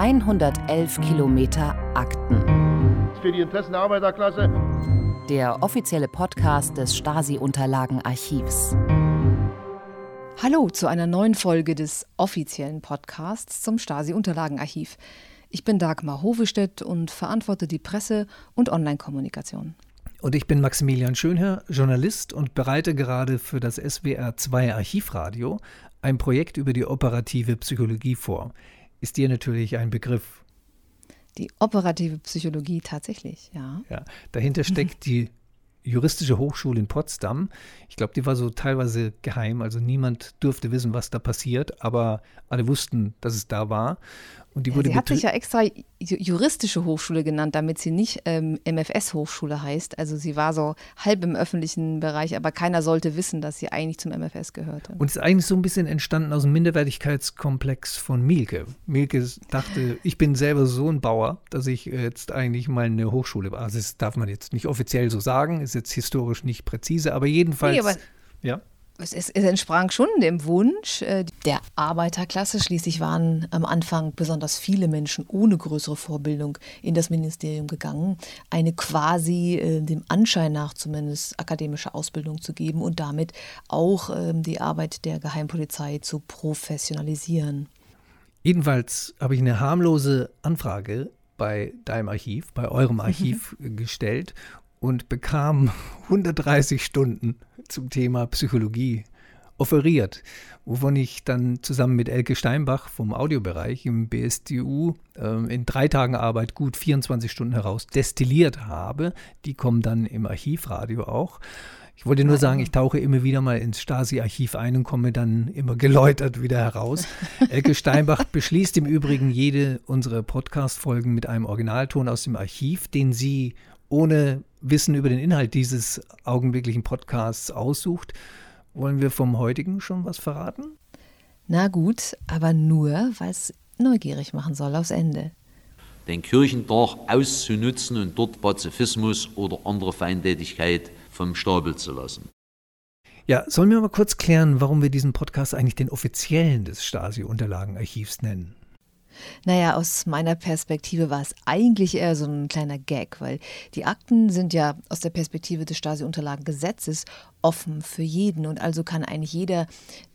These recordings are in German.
111 Kilometer Akten. Für die Interessen der Arbeiterklasse. Der offizielle Podcast des Stasi-Unterlagenarchivs. Hallo zu einer neuen Folge des offiziellen Podcasts zum Stasi-Unterlagenarchiv. Ich bin Dagmar Hovestedt und verantworte die Presse- und Online-Kommunikation. Und ich bin Maximilian Schönherr, Journalist und bereite gerade für das SWR 2 Archivradio ein Projekt über die operative Psychologie vor. Ist dir natürlich ein Begriff? Die operative Psychologie tatsächlich, ja. Ja, dahinter steckt die Juristische Hochschule in Potsdam. Ich glaube, die war so teilweise geheim, also niemand durfte wissen, was da passiert, aber alle wussten, dass es da war. Und die ja, wurde sie hat sich ja extra juristische Hochschule genannt, damit sie nicht ähm, MFS-Hochschule heißt. Also sie war so halb im öffentlichen Bereich, aber keiner sollte wissen, dass sie eigentlich zum MFS gehörte. Und ist eigentlich so ein bisschen entstanden aus dem Minderwertigkeitskomplex von Mielke. Mielke dachte, ich bin selber so ein Bauer, dass ich jetzt eigentlich mal eine Hochschule war. Also das darf man jetzt nicht offiziell so sagen, ist jetzt historisch nicht präzise, aber jedenfalls. Nee, aber ja es, es, entsprang schon dem Wunsch äh, der Arbeiterklasse. Schließlich waren am Anfang besonders viele Menschen ohne größere Vorbildung in das Ministerium gegangen, eine quasi äh, dem Anschein nach zumindest akademische Ausbildung zu geben und damit auch äh, die Arbeit der Geheimpolizei zu professionalisieren. Jedenfalls habe ich eine harmlose Anfrage bei deinem Archiv, bei eurem Archiv gestellt und bekam 130 Stunden zum Thema Psychologie offeriert, wovon ich dann zusammen mit Elke Steinbach vom Audiobereich im BSDU äh, in drei Tagen Arbeit gut 24 Stunden heraus destilliert habe. Die kommen dann im Archivradio auch. Ich wollte nur sagen, ich tauche immer wieder mal ins Stasi-Archiv ein und komme dann immer geläutert wieder heraus. Elke Steinbach beschließt im Übrigen jede unserer Podcast-Folgen mit einem Originalton aus dem Archiv, den sie ohne Wissen über den Inhalt dieses augenblicklichen Podcasts aussucht. Wollen wir vom heutigen schon was verraten? Na gut, aber nur, weil es neugierig machen soll aufs Ende. Den Kirchentag auszunutzen und dort Pazifismus oder andere Feindtätigkeit vom Stapel zu lassen. Ja, sollen wir mal kurz klären, warum wir diesen Podcast eigentlich den offiziellen des Stasi-Unterlagenarchivs nennen? Naja, aus meiner Perspektive war es eigentlich eher so ein kleiner Gag, weil die Akten sind ja aus der Perspektive des Stasi-Unterlagengesetzes offen für jeden und also kann eigentlich jeder,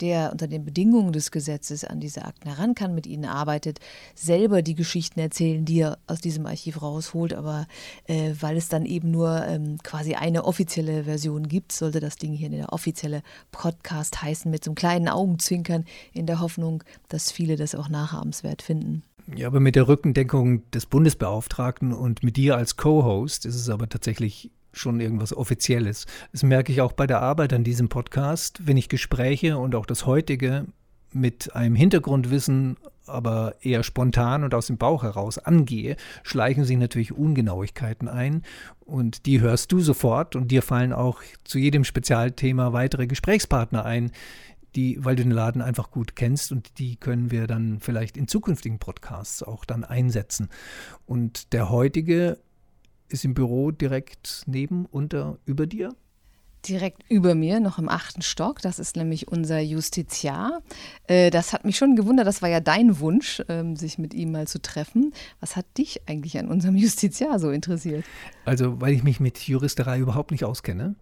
der unter den Bedingungen des Gesetzes an diese Akten heran kann, mit ihnen arbeitet, selber die Geschichten erzählen, die er aus diesem Archiv rausholt. Aber äh, weil es dann eben nur ähm, quasi eine offizielle Version gibt, sollte das Ding hier der offizielle Podcast heißen, mit so einem kleinen Augenzwinkern in der Hoffnung, dass viele das auch nachahmenswert finden. Ja, aber mit der Rückendeckung des Bundesbeauftragten und mit dir als Co-Host ist es aber tatsächlich schon irgendwas Offizielles. Das merke ich auch bei der Arbeit an diesem Podcast, wenn ich Gespräche und auch das heutige mit einem Hintergrundwissen, aber eher spontan und aus dem Bauch heraus angehe, schleichen sich natürlich Ungenauigkeiten ein und die hörst du sofort und dir fallen auch zu jedem Spezialthema weitere Gesprächspartner ein, die, weil du den Laden einfach gut kennst und die können wir dann vielleicht in zukünftigen Podcasts auch dann einsetzen. Und der heutige ist im Büro direkt neben, unter, über dir? direkt über mir, noch im achten Stock. Das ist nämlich unser Justiziar. Äh, das hat mich schon gewundert, das war ja dein Wunsch, ähm, sich mit ihm mal zu treffen. Was hat dich eigentlich an unserem Justiziar so interessiert? Also, weil ich mich mit Juristerei überhaupt nicht auskenne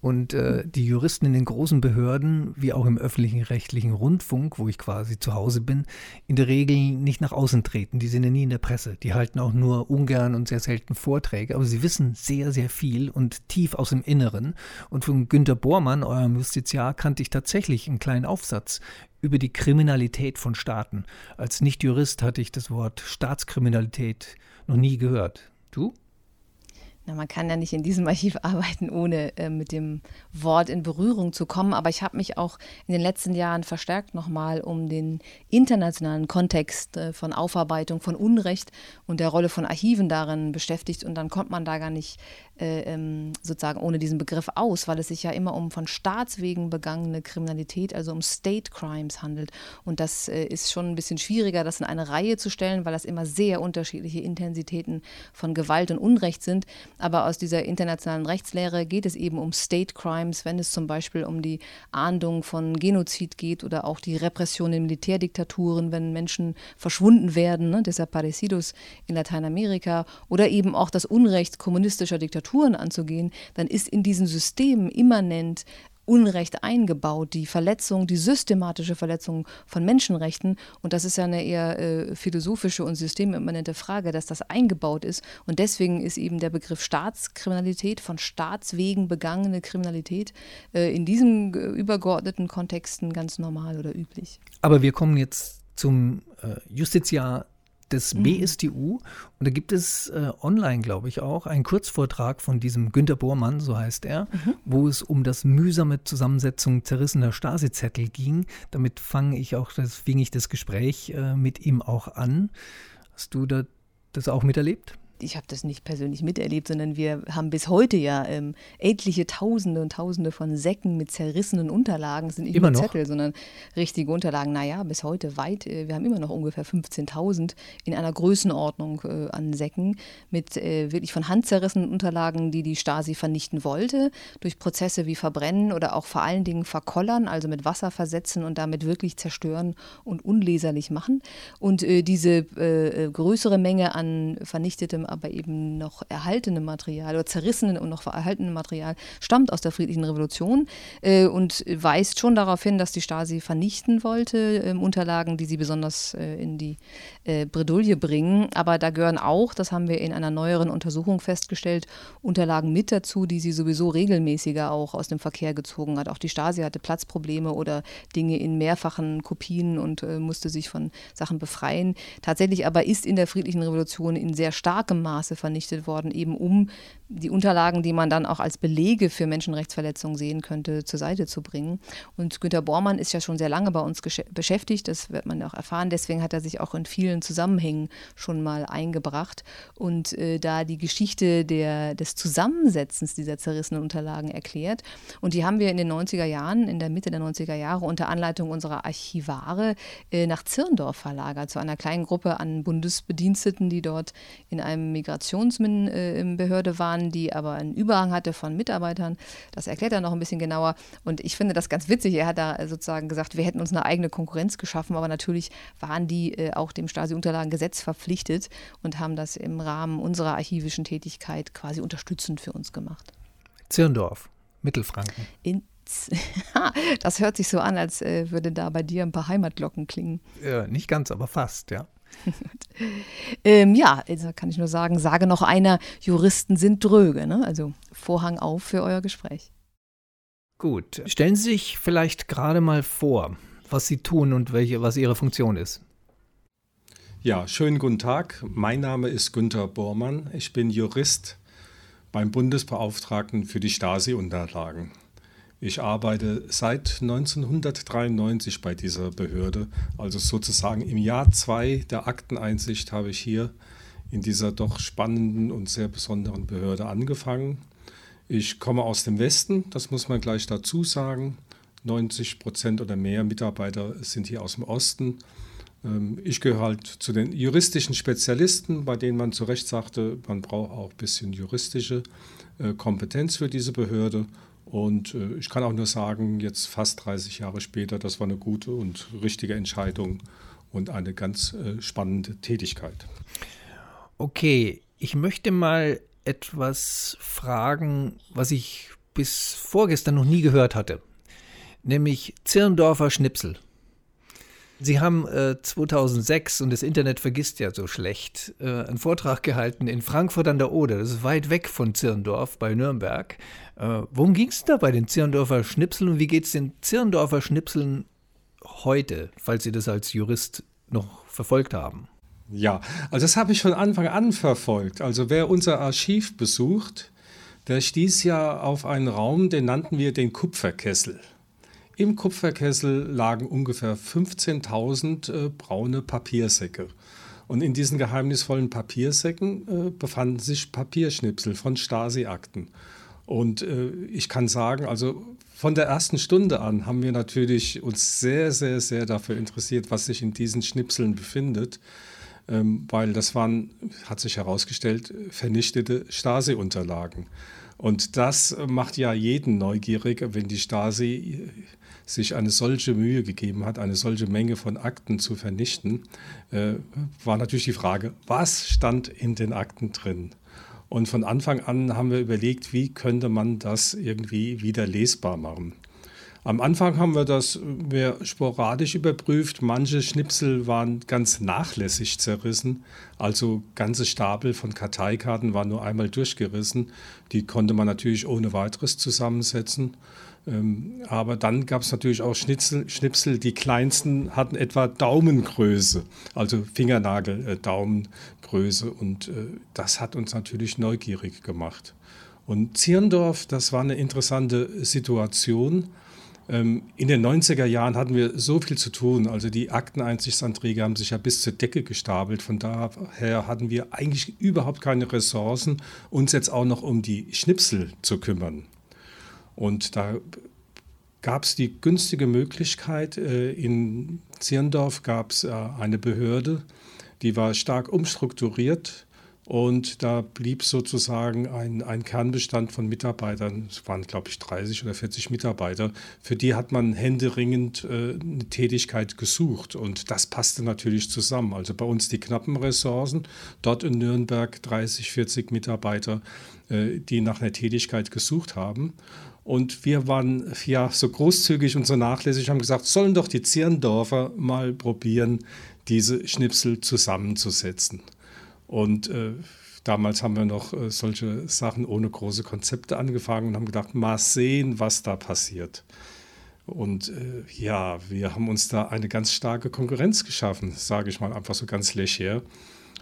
und äh, die Juristen in den großen Behörden, wie auch im öffentlichen rechtlichen Rundfunk, wo ich quasi zu Hause bin, in der Regel nicht nach außen treten. Die sind ja nie in der Presse. Die halten auch nur ungern und sehr selten Vorträge. Aber sie wissen sehr, sehr viel und tief aus dem Inneren. Und von Günter Bormann, eurem Justiziar, kannte ich tatsächlich einen kleinen Aufsatz über die Kriminalität von Staaten. Als Nicht-Jurist hatte ich das Wort Staatskriminalität noch nie gehört. Du? Na, man kann ja nicht in diesem Archiv arbeiten, ohne äh, mit dem Wort in Berührung zu kommen. Aber ich habe mich auch in den letzten Jahren verstärkt nochmal um den internationalen Kontext äh, von Aufarbeitung von Unrecht und der Rolle von Archiven darin beschäftigt. Und dann kommt man da gar nicht äh, ähm, sozusagen ohne diesen Begriff aus, weil es sich ja immer um von Staatswegen begangene Kriminalität, also um State Crimes handelt. Und das äh, ist schon ein bisschen schwieriger, das in eine Reihe zu stellen, weil das immer sehr unterschiedliche Intensitäten von Gewalt und Unrecht sind. Aber aus dieser internationalen Rechtslehre geht es eben um State Crimes, wenn es zum Beispiel um die Ahndung von Genozid geht oder auch die Repression in Militärdiktaturen, wenn Menschen verschwunden werden, ne, Desaparecidos in Lateinamerika oder eben auch das Unrecht kommunistischer Diktaturen anzugehen, dann ist in diesen Systemen immanent Unrecht eingebaut, die Verletzung, die systematische Verletzung von Menschenrechten. Und das ist ja eine eher äh, philosophische und systemimmanente Frage, dass das eingebaut ist. Und deswegen ist eben der Begriff Staatskriminalität, von Staatswegen begangene Kriminalität, äh, in diesen äh, übergeordneten Kontexten ganz normal oder üblich. Aber wir kommen jetzt zum äh, Justiziar des mhm. BSTU. Und da gibt es äh, online, glaube ich, auch einen Kurzvortrag von diesem Günter Bormann, so heißt er, mhm. wo es um das mühsame Zusammensetzung zerrissener Stasi-Zettel ging. Damit fange ich auch, das fing ich das Gespräch äh, mit ihm auch an. Hast du da, das auch miterlebt? Ich habe das nicht persönlich miterlebt, sondern wir haben bis heute ja ähm, etliche Tausende und Tausende von Säcken mit zerrissenen Unterlagen. Das sind nicht immer nur Zettel, sondern richtige Unterlagen. Naja, bis heute weit. Äh, wir haben immer noch ungefähr 15.000 in einer Größenordnung äh, an Säcken mit äh, wirklich von Hand zerrissenen Unterlagen, die die Stasi vernichten wollte, durch Prozesse wie Verbrennen oder auch vor allen Dingen Verkollern, also mit Wasser versetzen und damit wirklich zerstören und unleserlich machen. Und äh, diese äh, äh, größere Menge an vernichtetem aber eben noch erhaltenem Material oder zerrissenem und noch erhaltenem Material stammt aus der friedlichen Revolution äh, und weist schon darauf hin, dass die Stasi vernichten wollte, äh, Unterlagen, die sie besonders äh, in die äh, Bredouille bringen. Aber da gehören auch, das haben wir in einer neueren Untersuchung festgestellt, Unterlagen mit dazu, die sie sowieso regelmäßiger auch aus dem Verkehr gezogen hat. Auch die Stasi hatte Platzprobleme oder Dinge in mehrfachen Kopien und äh, musste sich von Sachen befreien. Tatsächlich aber ist in der friedlichen Revolution in sehr starkem Maße vernichtet worden, eben um die Unterlagen, die man dann auch als Belege für Menschenrechtsverletzungen sehen könnte, zur Seite zu bringen. Und Günter Bormann ist ja schon sehr lange bei uns beschäftigt, das wird man auch erfahren. Deswegen hat er sich auch in vielen Zusammenhängen schon mal eingebracht und äh, da die Geschichte der, des Zusammensetzens dieser zerrissenen Unterlagen erklärt. Und die haben wir in den 90er Jahren, in der Mitte der 90er Jahre unter Anleitung unserer Archivare äh, nach Zirndorf verlagert, zu einer kleinen Gruppe an Bundesbediensteten, die dort in einem Migrationsbehörde waren, die aber einen Überhang hatte von Mitarbeitern. Das erklärt er noch ein bisschen genauer. Und ich finde das ganz witzig. Er hat da sozusagen gesagt, wir hätten uns eine eigene Konkurrenz geschaffen, aber natürlich waren die äh, auch dem Stasi-Unterlagengesetz verpflichtet und haben das im Rahmen unserer archivischen Tätigkeit quasi unterstützend für uns gemacht. Zirndorf, Mittelfranken. In das hört sich so an, als äh, würde da bei dir ein paar Heimatglocken klingen. Ja, nicht ganz, aber fast, ja. ähm, ja, also kann ich nur sagen, sage noch einer, Juristen sind dröge. Ne? Also Vorhang auf für euer Gespräch. Gut, stellen Sie sich vielleicht gerade mal vor, was Sie tun und welche, was Ihre Funktion ist. Ja, schönen guten Tag. Mein Name ist Günter Bormann. Ich bin Jurist beim Bundesbeauftragten für die Stasi-Unterlagen. Ich arbeite seit 1993 bei dieser Behörde, also sozusagen im Jahr zwei der Akteneinsicht habe ich hier in dieser doch spannenden und sehr besonderen Behörde angefangen. Ich komme aus dem Westen, das muss man gleich dazu sagen. 90 Prozent oder mehr Mitarbeiter sind hier aus dem Osten. Ähm, ich gehöre halt zu den juristischen Spezialisten, bei denen man zu Recht sagte, man braucht auch ein bisschen juristische äh, Kompetenz für diese Behörde. Und äh, ich kann auch nur sagen, jetzt fast 30 Jahre später, das war eine gute und richtige Entscheidung und eine ganz äh, spannende Tätigkeit. Okay, ich möchte mal etwas fragen, was ich bis vorgestern noch nie gehört hatte, nämlich Zirndorfer Schnipsel. Sie haben äh, 2006, und das Internet vergisst ja so schlecht, äh, einen Vortrag gehalten in Frankfurt an der Oder. Das ist weit weg von Zirndorf bei Nürnberg. Äh, worum ging es da bei den Zirndorfer Schnipseln und wie geht es den Zirndorfer Schnipseln heute, falls Sie das als Jurist noch verfolgt haben? Ja, also das habe ich von Anfang an verfolgt. Also wer unser Archiv besucht, der stieß ja auf einen Raum, den nannten wir den Kupferkessel. Im Kupferkessel lagen ungefähr 15.000 äh, braune Papiersäcke. Und in diesen geheimnisvollen Papiersäcken äh, befanden sich Papierschnipsel von Stasi-Akten. Und äh, ich kann sagen, also von der ersten Stunde an haben wir natürlich uns sehr, sehr, sehr dafür interessiert, was sich in diesen Schnipseln befindet. ähm, weil das waren, hat sich herausgestellt, vernichtete Stasi-Unterlagen. Und das macht ja jeden neugierig, wenn die Stasi sich eine solche Mühe gegeben hat, eine solche Menge von Akten zu vernichten, äh, war natürlich die Frage, was stand in den Akten drin? Und von Anfang an haben wir überlegt, wie könnte man das irgendwie wieder lesbar machen. Am Anfang haben wir das mehr sporadisch überprüft. Manche Schnipsel waren ganz nachlässig zerrissen. Also ganze Stapel von Karteikarten waren nur einmal durchgerissen. Die konnte man natürlich ohne weiteres zusammensetzen. Ähm, aber dann gab es natürlich auch Schnitzel, Schnipsel, die kleinsten hatten etwa Daumengröße, also Fingernagel-Daumengröße. Äh, und äh, das hat uns natürlich neugierig gemacht. Und Zierndorf, das war eine interessante Situation. Ähm, in den 90er Jahren hatten wir so viel zu tun. Also die Akteneinsichtanträge haben sich ja bis zur Decke gestapelt. Von daher hatten wir eigentlich überhaupt keine Ressourcen, uns jetzt auch noch um die Schnipsel zu kümmern. Und da gab es die günstige Möglichkeit, äh, in Zirndorf gab es äh, eine Behörde, die war stark umstrukturiert und da blieb sozusagen ein, ein Kernbestand von Mitarbeitern, es waren glaube ich 30 oder 40 Mitarbeiter, für die hat man händeringend äh, eine Tätigkeit gesucht und das passte natürlich zusammen. Also bei uns die knappen Ressourcen, dort in Nürnberg 30, 40 Mitarbeiter, die nach einer Tätigkeit gesucht haben. Und wir waren ja so großzügig und so nachlässig, haben gesagt, sollen doch die Zirndorfer mal probieren, diese Schnipsel zusammenzusetzen. Und äh, damals haben wir noch äh, solche Sachen ohne große Konzepte angefangen und haben gedacht, mal sehen, was da passiert. Und äh, ja, wir haben uns da eine ganz starke Konkurrenz geschaffen, sage ich mal einfach so ganz leger.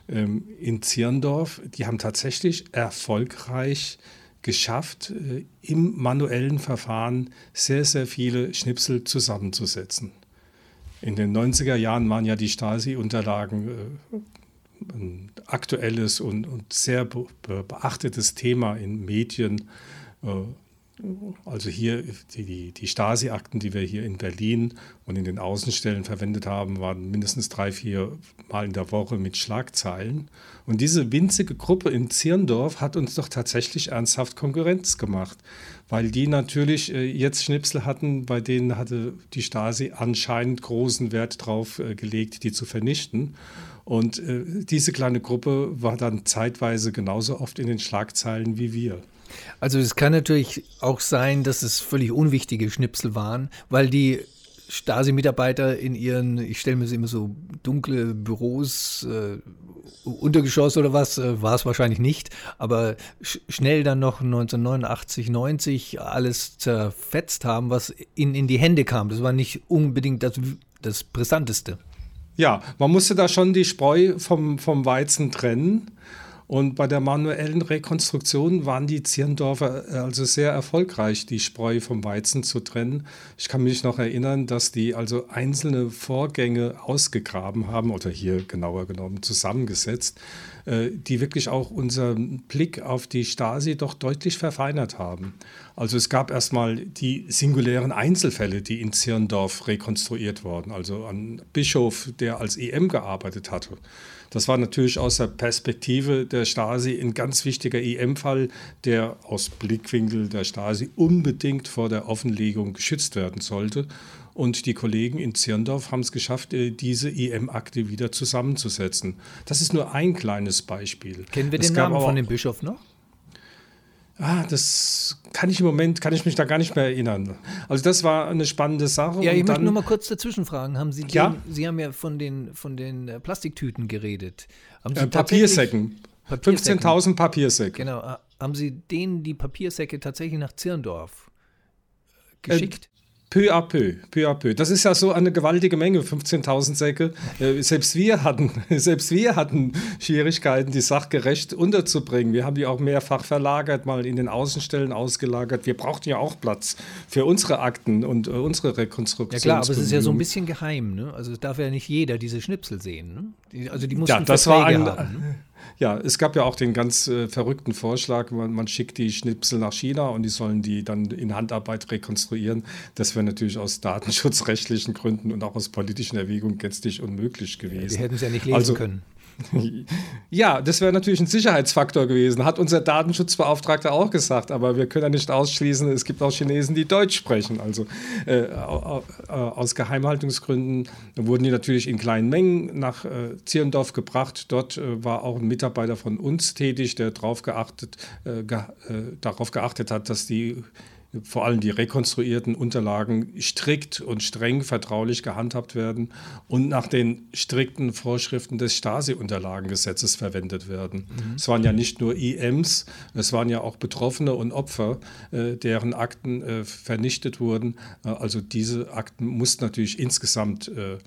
Ähm, in Zirndorf, die haben tatsächlich erfolgreich geschafft, äh, im manuellen Verfahren sehr, sehr viele Schnipsel zusammenzusetzen. In den 90er Jahren waren ja die Stasi-Unterlagen äh, ein aktuelles und, und sehr beachtetes Thema in Medien. Äh, also hier die, die Stasi-Akten, die wir hier in Berlin und in den Außenstellen verwendet haben, waren mindestens drei, vier Mal in der Woche mit Schlagzeilen. Und diese winzige Gruppe in Zirndorf hat uns doch tatsächlich ernsthaft Konkurrenz gemacht, weil die natürlich äh, jetzt Schnipsel hatten, bei denen hatte die Stasi anscheinend großen Wert drauf äh, gelegt, die zu vernichten. Und äh, diese kleine Gruppe war dann zeitweise genauso oft in den Schlagzeilen wie wir. Also es kann natürlich auch sein, dass es völlig unwichtige Schnipsel waren, weil die Stasi-Mitarbeiter in ihren, ich stelle mir sie immer so dunkle Büros, äh, Untergeschoss oder was, äh, war es wahrscheinlich nicht, aber sch schnell dann noch 1989, 90 alles zerfetzt haben, was ihnen in die Hände kam. Das war nicht unbedingt das, das Brisanteste. Ja, man musste da schon die Spreu vom, vom Weizen trennen. Und bei der manuellen Rekonstruktion waren die Zirndorfer äh, also sehr erfolgreich, die Spreu vom Weizen zu trennen. Ich kann mich noch erinnern, dass die also einzelne Vorgänge ausgegraben haben oder hier genauer genommen zusammengesetzt, die wirklich auch unseren Blick auf die Stasi doch deutlich verfeinert haben. Also es gab erstmal die singulären Einzelfälle, die in Zirndorf rekonstruiert wurden. Also ein Bischof, der als EM gearbeitet hatte das war natürlich aus der Perspektive der Stasi ein ganz wichtiger EM-Fall, der aus Blickwinkel der Stasi unbedingt vor der Offenlegung geschützt werden sollte. Und die Kollegen in Zirndorf haben es geschafft, äh, diese EM-Akte wieder zusammenzusetzen. Das ist nur ein kleines Beispiel. Kennen wir den Namen von dem Bischof noch? Ah, das kann ich im Moment, kann ich mich da gar nicht mehr erinnern. Also das war eine spannende Sache. Ja, ich möchte nur mal kurz dazwischen fragen. Haben Sie, den, ja? Sie haben ja von den, von den äh, Plastiktüten geredet. Äh, Papiersäcken. Papiersäcken. 15.000 Papiersäcke. Genau. Haben Sie denen die Papiersäcke tatsächlich nach Zirndorf äh, geschickt? Peu à peu, peu à peu. Das ist ja so eine gewaltige Menge, 15.000 Säcke. Äh, selbst wir hatten, selbst wir hatten Schwierigkeiten, die sachgerecht unterzubringen. Wir haben die auch mehrfach verlagert, mal in den Außenstellen ausgelagert. Wir brauchten ja auch Platz für unsere Akten und äh, unsere Rekonstruktion. Ja klar, aber es ist ja so ein bisschen geheim. Ne? Also es darf ja nicht jeder diese Schnipsel sehen. Ne? Die, also die mussten ja, das Verträge war ein, haben. Ne? Ja, es gab ja auch den ganz äh, verrückten Vorschlag, man, man, schickt die Schnipsel nach China und die sollen die dann in Handarbeit rekonstruieren. Das wäre natürlich aus datenschutzrechtlichen Gründen und auch aus politischen Erwägungen gänzlich unmöglich gewesen. Ja, die hätten es ja nicht lesen also, können. Ja, das wäre natürlich ein Sicherheitsfaktor gewesen, hat unser Datenschutzbeauftragter auch gesagt, aber wir können ja nicht ausschließen, es gibt auch Chinesen, die Deutsch sprechen. Also äh, aus Geheimhaltungsgründen wurden die natürlich in kleinen Mengen nach äh, Zierendorf gebracht. Dort äh, war auch ein Mitarbeiter von uns tätig, der darauf geachtet, äh, ge äh, darauf geachtet hat, dass die vor allem die rekonstruierten Unterlagen strikt und streng vertraulich gehandhabt werden und nach den strikten Vorschriften des Stasi-Unterlagengesetzes verwendet werden. Mhm. Es waren ja nicht nur IMs, es waren ja auch Betroffene und Opfer, äh, deren Akten äh, vernichtet wurden. Äh, also diese Akten mussten natürlich insgesamt äh, äh,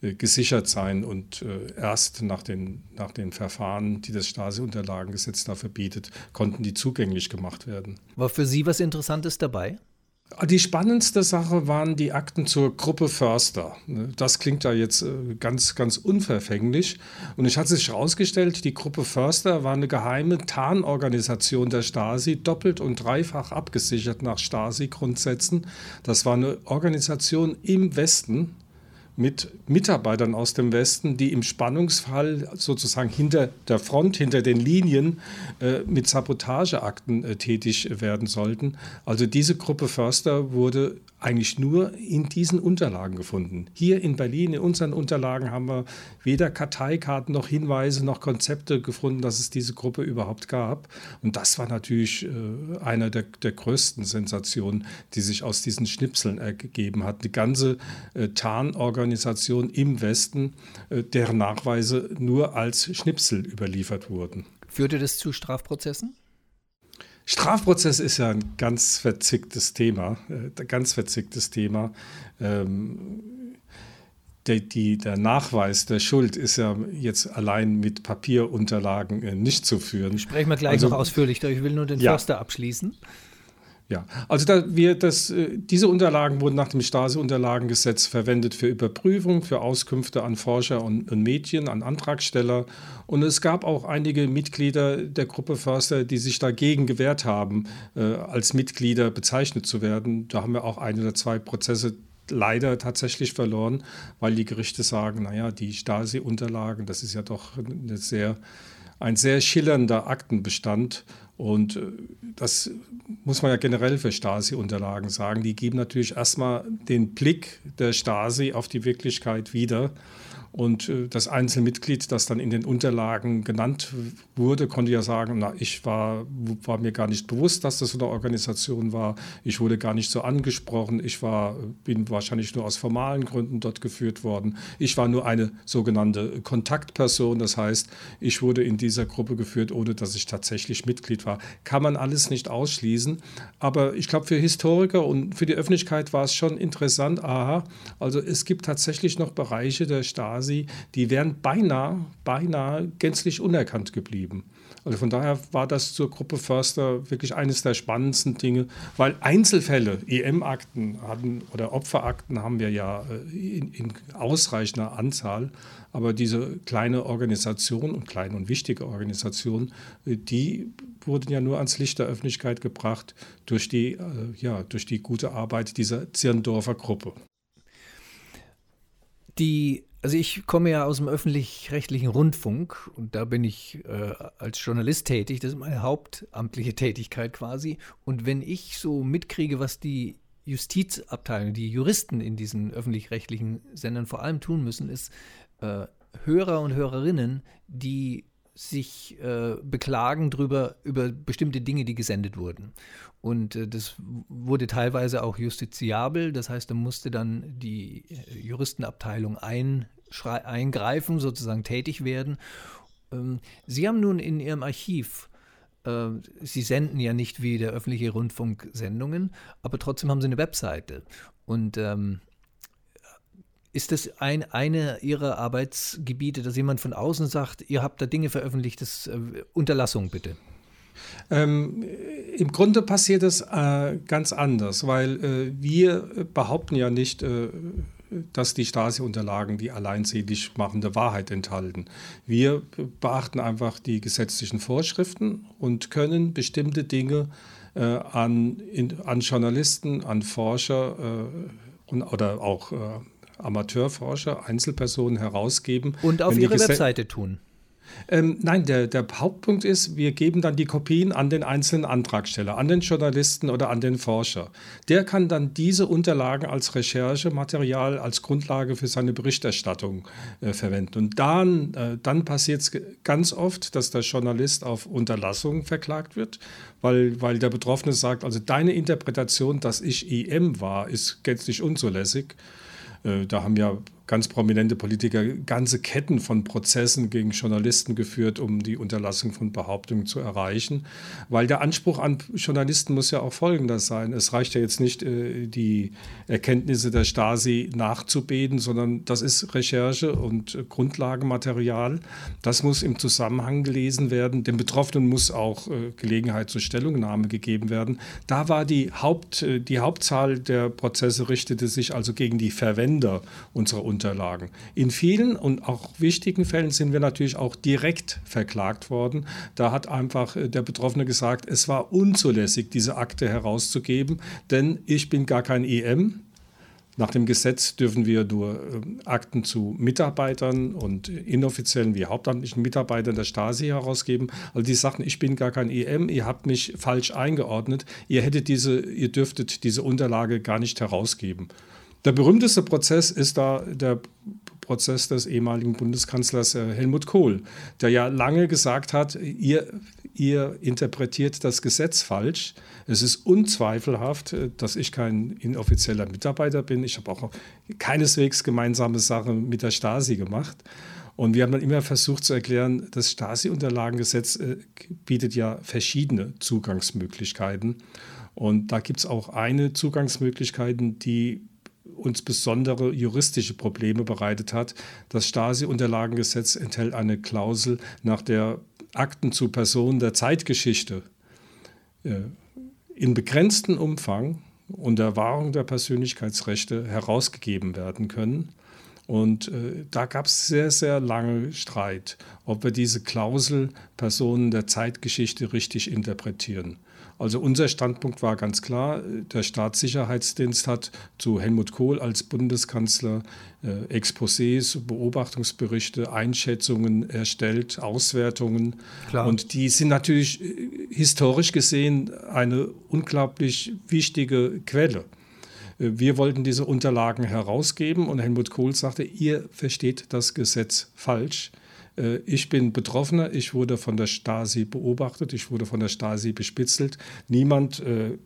gesichert sein und äh, erst nach den, nach den Verfahren, die das Stasi-Unterlagengesetz dafür bietet, konnten die zugänglich gemacht werden. War für Sie was Interessantes dabei? Die spannendste Sache waren die Akten zur Gruppe Förster. Das klingt ja jetzt äh, ganz, ganz unverfänglich. Und es hat sich herausgestellt, die Gruppe Förster war eine geheime Tarnorganisation der Stasi, doppelt und dreifach abgesichert nach Stasi-Grundsätzen. Das war eine Organisation im Westen, mit Mitarbeitern aus dem Westen, die im Spannungsfall sozusagen hinter der Front, hinter den Linien äh, mit Sabotageakten äh, tätig werden sollten. Also diese Gruppe Förster wurde eigentlich nur in diesen Unterlagen gefunden. Hier in Berlin, in unseren Unterlagen, haben wir weder Karteikarten noch Hinweise noch Konzepte gefunden, dass es diese Gruppe überhaupt gab. Und das war natürlich äh, einer der, der, größten Sensationen, die sich aus diesen Schnipseln ergeben hat. Die ganze äh, Tarnorganisation im Westen, äh, deren Nachweise nur als Schnipsel überliefert wurden. Führte das zu Strafprozessen? Strafprozess ist ja ein ganz verzicktes Thema, äh, ganz verzicktes Thema. Ähm, der, die, der, Nachweis der Schuld ist ja jetzt allein mit Papierunterlagen äh, nicht zu führen. Sprechen wir gleich also, noch ausführlich, ich will nur den ja. Förster abschließen. Ja, also da wir das, äh, diese Unterlagen wurden nach dem Stasi-Unterlagengesetz verwendet für Überprüfung, für Auskünfte an Forscher und, und Mädchen, an Antragsteller. Und es gab auch einige Mitglieder der Gruppe Förster, die sich dagegen gewehrt haben, äh, als Mitglieder bezeichnet zu werden. Da haben wir auch ein oder zwei Prozesse leider tatsächlich verloren, weil die Gerichte sagen, naja, die Stasi-Unterlagen, das ist ja doch sehr, ein sehr schillernder Aktenbestand. Und äh, das muss man ja generell für Stasi-Unterlagen sagen. Die geben natürlich erstmal den Blick der Stasi auf die Wirklichkeit wieder. Und äh, das Einzelmitglied, das dann in den Unterlagen genannt wurde, konnte ja sagen, na, ich war, war mir gar nicht bewusst, dass das so eine Organisation war. Ich wurde gar nicht so angesprochen. Ich war, bin wahrscheinlich nur aus formalen Gründen dort geführt worden. Ich war nur eine sogenannte Kontaktperson. Das heißt, ich wurde in dieser Gruppe geführt, ohne dass ich tatsächlich Mitglied war. Kann man alles nicht ausschließen. Aber ich glaube, für Historiker und für die Öffentlichkeit war es schon interessant. Aha, also es gibt tatsächlich noch Bereiche der Stasi, quasi, die wären beinahe, beinahe gänzlich unerkannt geblieben. Also von daher war das zur Gruppe Förster wirklich eines der spannendsten Dinge, weil Einzelfälle, EM-Akten hatten oder Opferakten haben wir ja äh, in, in, ausreichender Anzahl, aber diese kleine Organisation und kleine und wichtige Organisation, äh, die wurden ja nur ans Licht der Öffentlichkeit gebracht durch die, äh, ja, durch die gute Arbeit dieser Zirndorfer Gruppe. Die also ich komme ja aus dem öffentlich-rechtlichen Rundfunk und da bin ich äh, als Journalist tätig. Das ist meine hauptamtliche Tätigkeit quasi. Und wenn ich so mitkriege, was die Justizabteilung, die Juristen in diesen öffentlich-rechtlichen Sendern vor allem tun müssen, ist äh, Hörer und Hörerinnen, die sich äh, beklagen drüber, über bestimmte Dinge, die gesendet wurden. Und äh, das wurde teilweise auch justiziabel, das heißt, da musste dann die äh, Juristenabteilung eingreifen, sozusagen tätig werden. Ähm, Sie haben nun in Ihrem Archiv äh, Sie senden ja nicht wie der öffentliche Rundfunk Sendungen, aber trotzdem haben Sie eine Webseite. Und ähm, ist das ein, eine Ihrer Arbeitsgebiete, dass jemand von außen sagt, ihr habt da Dinge veröffentlicht, das äh, Unterlassung bitte? Ähm, Im Grunde passiert es äh, ganz anders, weil äh, wir behaupten ja nicht, äh, dass die Stasi-Unterlagen die alleinselig machende Wahrheit enthalten. Wir beachten einfach die gesetzlichen Vorschriften und können bestimmte Dinge äh, an, in, an Journalisten, an Forscher äh, und, oder auch Amateurforscher, Einzelpersonen herausgeben. Und auf ihre Webseite tun. Ähm, nein, der, der Hauptpunkt ist, wir geben dann die Kopien an den einzelnen Antragsteller, an den Journalisten oder an den Forscher. Der kann dann diese Unterlagen als Recherchematerial, als Grundlage für seine Berichterstattung äh, verwenden. Und dann, äh, dann passiert es ganz oft, dass der Journalist auf Unterlassung verklagt wird, weil, weil der Betroffene sagt, also deine Interpretation, dass ich IM war, ist gänzlich unzulässig. Äh, da haben ja ganz prominente Politiker ganze Ketten von Prozessen gegen Journalisten geführt, um die Unterlassung von Behauptungen zu erreichen. Weil der Anspruch an Journalisten muss ja auch folgender sein. Es reicht ja jetzt nicht, äh, die Erkenntnisse der Stasi nachzubeten, sondern das ist Recherche und Grundlagenmaterial. Das muss im Zusammenhang gelesen werden. Dem Betroffenen muss auch äh, Gelegenheit zur Stellungnahme gegeben werden. Da war die, Haupt, äh, die Hauptzahl der Prozesse richtete sich also gegen die Verwender unserer Unterlagen. Unterlagen. In vielen und auch wichtigen Fällen sind wir natürlich auch direkt verklagt worden. Da hat einfach äh, der Betroffene gesagt, es war unzulässig, diese Akte herauszugeben, denn ich bin gar kein EM. Nach dem Gesetz dürfen wir nur äh, Akten zu Mitarbeitern und inoffiziellen wie hauptamtlichen Mitarbeitern der Stasi herausgeben. Also die sagten, ich bin gar kein EM, ihr habt mich falsch eingeordnet, ihr hättet diese, ihr dürftet diese Unterlage gar nicht herausgeben. Der berühmteste Prozess ist da der Prozess des ehemaligen Bundeskanzlers äh, Helmut Kohl, der ja lange gesagt hat, ihr, ihr interpretiert das Gesetz falsch. Es ist unzweifelhaft, äh, dass ich kein inoffizieller Mitarbeiter bin. Ich habe auch keineswegs gemeinsame Sachen mit der Stasi gemacht. Und wir haben dann immer versucht zu erklären, das Stasi-Unterlagengesetz äh, bietet ja verschiedene Zugangsmöglichkeiten. Und da gibt es auch eine Zugangsmöglichkeit, die uns besondere juristische Probleme bereitet hat. Das Stasi-Unterlagengesetz enthält eine Klausel, nach der Akten zu Personen der Zeitgeschichte äh, in begrenztem Umfang unter Wahrung der Persönlichkeitsrechte herausgegeben werden können. Und äh, da gab es sehr, sehr lange Streit, ob wir diese Klausel Personen der Zeitgeschichte richtig interpretieren. Also unser Standpunkt war ganz klar, der Staatssicherheitsdienst hat zu Helmut Kohl als Bundeskanzler äh, Exposés, Beobachtungsberichte, Einschätzungen erstellt, Auswertungen. Klar. Und die sind natürlich äh, historisch gesehen eine unglaublich wichtige Quelle. Äh, wir wollten diese Unterlagen herausgeben und Helmut Kohl sagte, ihr versteht das Gesetz falsch. Äh, ich bin Betroffener, ich wurde von der Stasi beobachtet, ich wurde von der Stasi bespitzelt. Niemand äh,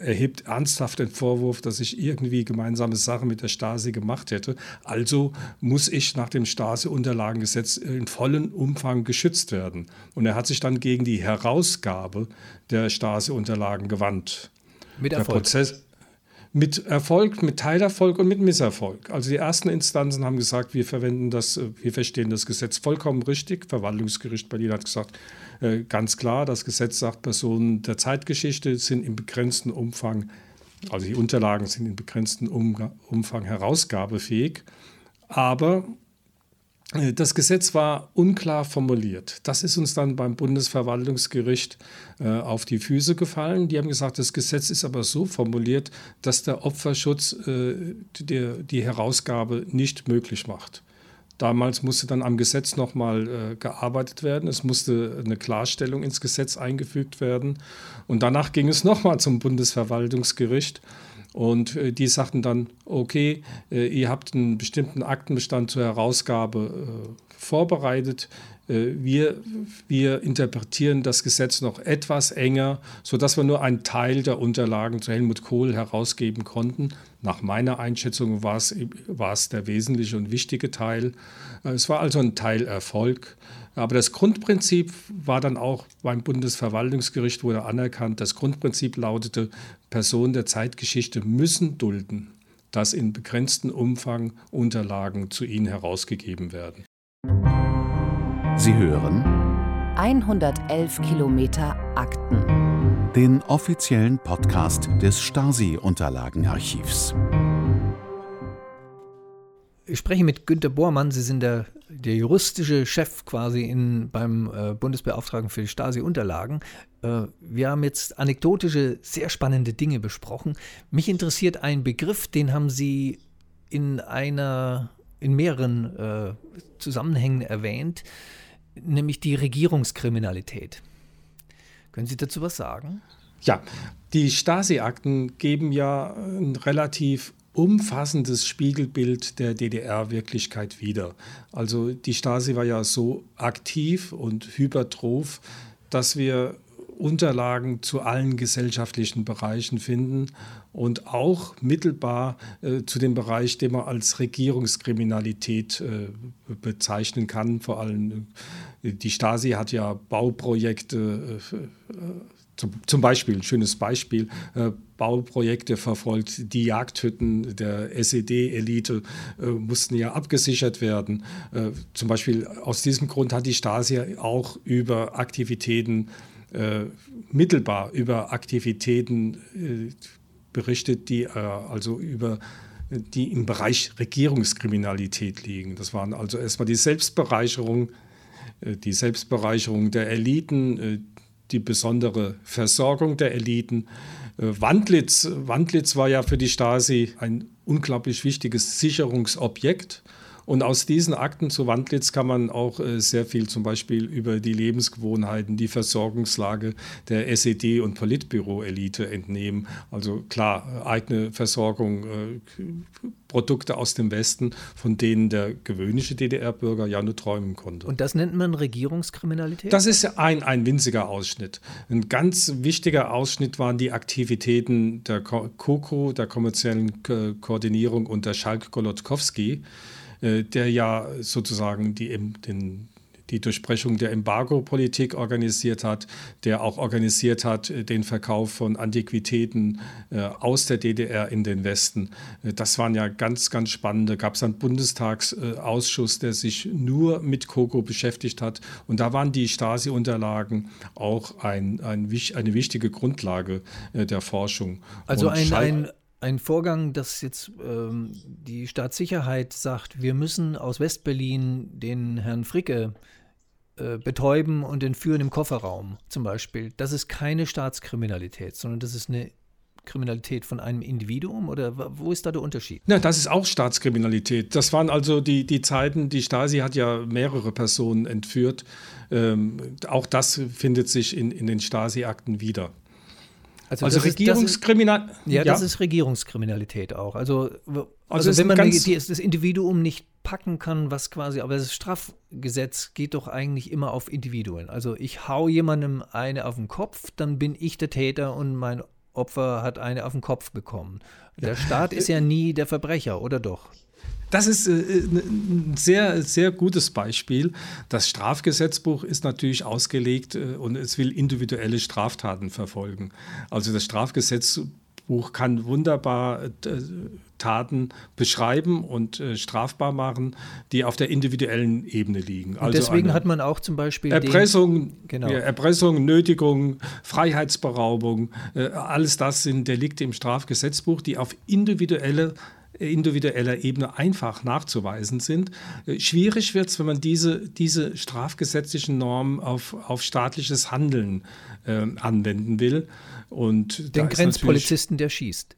erhebt ernsthaft den Vorwurf, dass ich irgendwie gemeinsame Sachen mit der Stasi gemacht hätte. Also muss ich nach dem Stasi-Unterlagengesetz in vollem Umfang geschützt werden. Und er hat sich dann gegen die Herausgabe der Stasi-Unterlagen gewandt. Mit Erfolg. Der Prozess, mit Erfolg, mit Teilerfolg und mit Misserfolg. Also die ersten Instanzen haben gesagt, wir verwenden das, äh, wir verstehen das Gesetz vollkommen richtig. Verwaltungsgericht Berlin hat gesagt, äh, ganz klar, das Gesetz sagt, Personen der Zeitgeschichte sind im begrenzten Umfang, also die Unterlagen sind in begrenztem Umfang herausgabefähig. Aber das Gesetz war unklar formuliert. Das ist uns dann beim Bundesverwaltungsgericht äh, auf die Füße gefallen. Die haben gesagt, das Gesetz ist aber so formuliert, dass der Opferschutz äh, die, die Herausgabe nicht möglich macht. Damals musste dann am Gesetz nochmal äh, gearbeitet werden. Es musste eine Klarstellung ins Gesetz eingefügt werden. Und danach ging es nochmal zum Bundesverwaltungsgericht. Und äh, die sagten dann, okay, äh, ihr habt einen bestimmten Aktenbestand zur Herausgabe äh, vorbereitet. Äh, wir, wir interpretieren das Gesetz noch etwas enger, sodass wir nur einen Teil der Unterlagen zu Helmut Kohl herausgeben konnten. Nach meiner Einschätzung war es, war es der wesentliche und wichtige Teil. Äh, es war also ein Teilerfolg. Aber das Grundprinzip war dann auch beim Bundesverwaltungsgericht wurde anerkannt. Das Grundprinzip lautete, Personen der Zeitgeschichte müssen dulden, dass in begrenztem Umfang Unterlagen zu ihnen herausgegeben werden. Sie hören 111 Kilometer Akten. Den offiziellen Podcast des Stasi-Unterlagenarchivs. Ich spreche mit Günter Bormann. Sie sind der, der juristische Chef quasi in, beim äh, Bundesbeauftragten für die Stasi-Unterlagen. Äh, wir haben jetzt anekdotische, sehr spannende Dinge besprochen. Mich interessiert ein Begriff, den haben Sie in einer, in mehreren äh, Zusammenhängen erwähnt. nämlich die Regierungskriminalität. Können Sie dazu was sagen? Ja, die Stasi-Akten geben ja ein relativ umfassendes Spiegelbild der DDR-Wirklichkeit wieder. Also die Stasi war ja so aktiv und hypertroph, dass wir Unterlagen zu allen gesellschaftlichen Bereichen finden und auch mittelbar äh, zu dem Bereich, den man als Regierungskriminalität äh, bezeichnen kann. Vor allem äh, die Stasi hat ja Bauprojekte äh, zum, Beispiel, ein schönes Beispiel, äh, Bauprojekte verfolgt. Die Jagdhütten der SED-Elite äh, mussten ja abgesichert werden. Äh, zum Beispiel aus diesem Grund hat die Stasi auch über Aktivitäten, äh, mittelbar über Aktivitäten äh, berichtet, die äh, also über die im Bereich Regierungskriminalität liegen. Das waren also erstmal die Selbstbereicherung, die Selbstbereicherung der Eliten, die besondere Versorgung der Eliten. Äh, Wandlitz, Wandlitz war ja für die Stasi ein unglaublich wichtiges Sicherungsobjekt. Und aus diesen Akten zu Wandlitz kann man auch äh, sehr viel zum Beispiel über die Lebensgewohnheiten, die Versorgungslage der SED- und Politbüro-Elite entnehmen. Also klar, eigene Versorgung, äh, Produkte aus dem Westen, von denen der gewöhnliche DDR-Bürger ja nur träumen konnte. Und das nennt man Regierungskriminalität? Das ist ein, ein winziger Ausschnitt. Ein ganz wichtiger Ausschnitt waren die Aktivitäten der KOKO, der kommerziellen Koordinierung unter Schalk Golodkowski. Äh, der ja sozusagen die, den, die Durchbrechung der Embargo-Politik organisiert hat, der auch organisiert hat äh, den Verkauf von Antiquitäten äh, aus der DDR in den Westen. Das waren ja ganz, ganz spannende. Gab es einen Bundestagsausschuss, der sich nur mit Coco beschäftigt hat. Und da waren die Stasi-Unterlagen auch ein, ein, eine wichtige Grundlage der Forschung. Also ein, ein ein Vorgang, dass jetzt ähm, die Staatssicherheit sagt, wir müssen aus Westberlin den Herrn Fricke äh, betäuben und entführen im Kofferraum zum Beispiel. Das ist keine Staatskriminalität, sondern das ist eine Kriminalität von einem Individuum oder wo ist da der Unterschied? Ja, das ist auch Staatskriminalität. Das waren also die, die Zeiten, die Stasi hat ja mehrere Personen entführt. Ähm, auch das findet sich in, in den Stasi-Akten wieder. Also, also Regierungskriminalität. Ja, ja, das ist Regierungskriminalität auch. Also, also, also wenn man die, das Individuum nicht packen kann, was quasi, aber das Strafgesetz geht doch eigentlich immer auf Individuen. Also ich hau jemandem eine auf den Kopf, dann bin ich der Täter und mein Opfer hat eine auf den Kopf bekommen. Der Staat ist ja nie der Verbrecher, oder doch? Das ist äh, ein sehr, sehr gutes Beispiel. Das Strafgesetzbuch ist natürlich ausgelegt äh, und es will individuelle Straftaten verfolgen. Also das Strafgesetzbuch kann wunderbar äh, Taten beschreiben und strafbar machen, die auf der individuellen Ebene liegen. Und also deswegen hat man auch zum Beispiel Erpressung, den, genau. ja, Erpressung, Nötigung, Freiheitsberaubung, alles das sind Delikte im Strafgesetzbuch, die auf individuelle individueller Ebene einfach nachzuweisen sind. Schwierig wird es, wenn man diese, diese strafgesetzlichen Normen auf, auf staatliches Handeln äh, anwenden will. Und Den Grenzpolizisten, der schießt.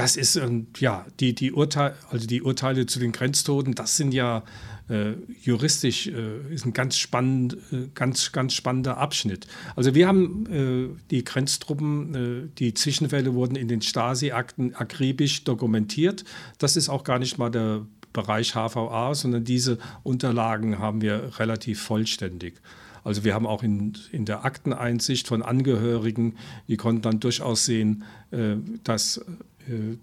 Das ist, ja, die, die, Urteil, also die Urteile zu den Grenztoten, das sind ja äh, juristisch äh, ist ein ganz, spannend, äh, ganz, ganz spannender Abschnitt. Also wir haben äh, die Grenztruppen, äh, die Zwischenfälle wurden in den Stasi-Akten akribisch dokumentiert. Das ist auch gar nicht mal der Bereich HVA, sondern diese Unterlagen haben wir relativ vollständig. Also wir haben auch in, in der Akteneinsicht von Angehörigen, die konnten dann durchaus sehen, äh, dass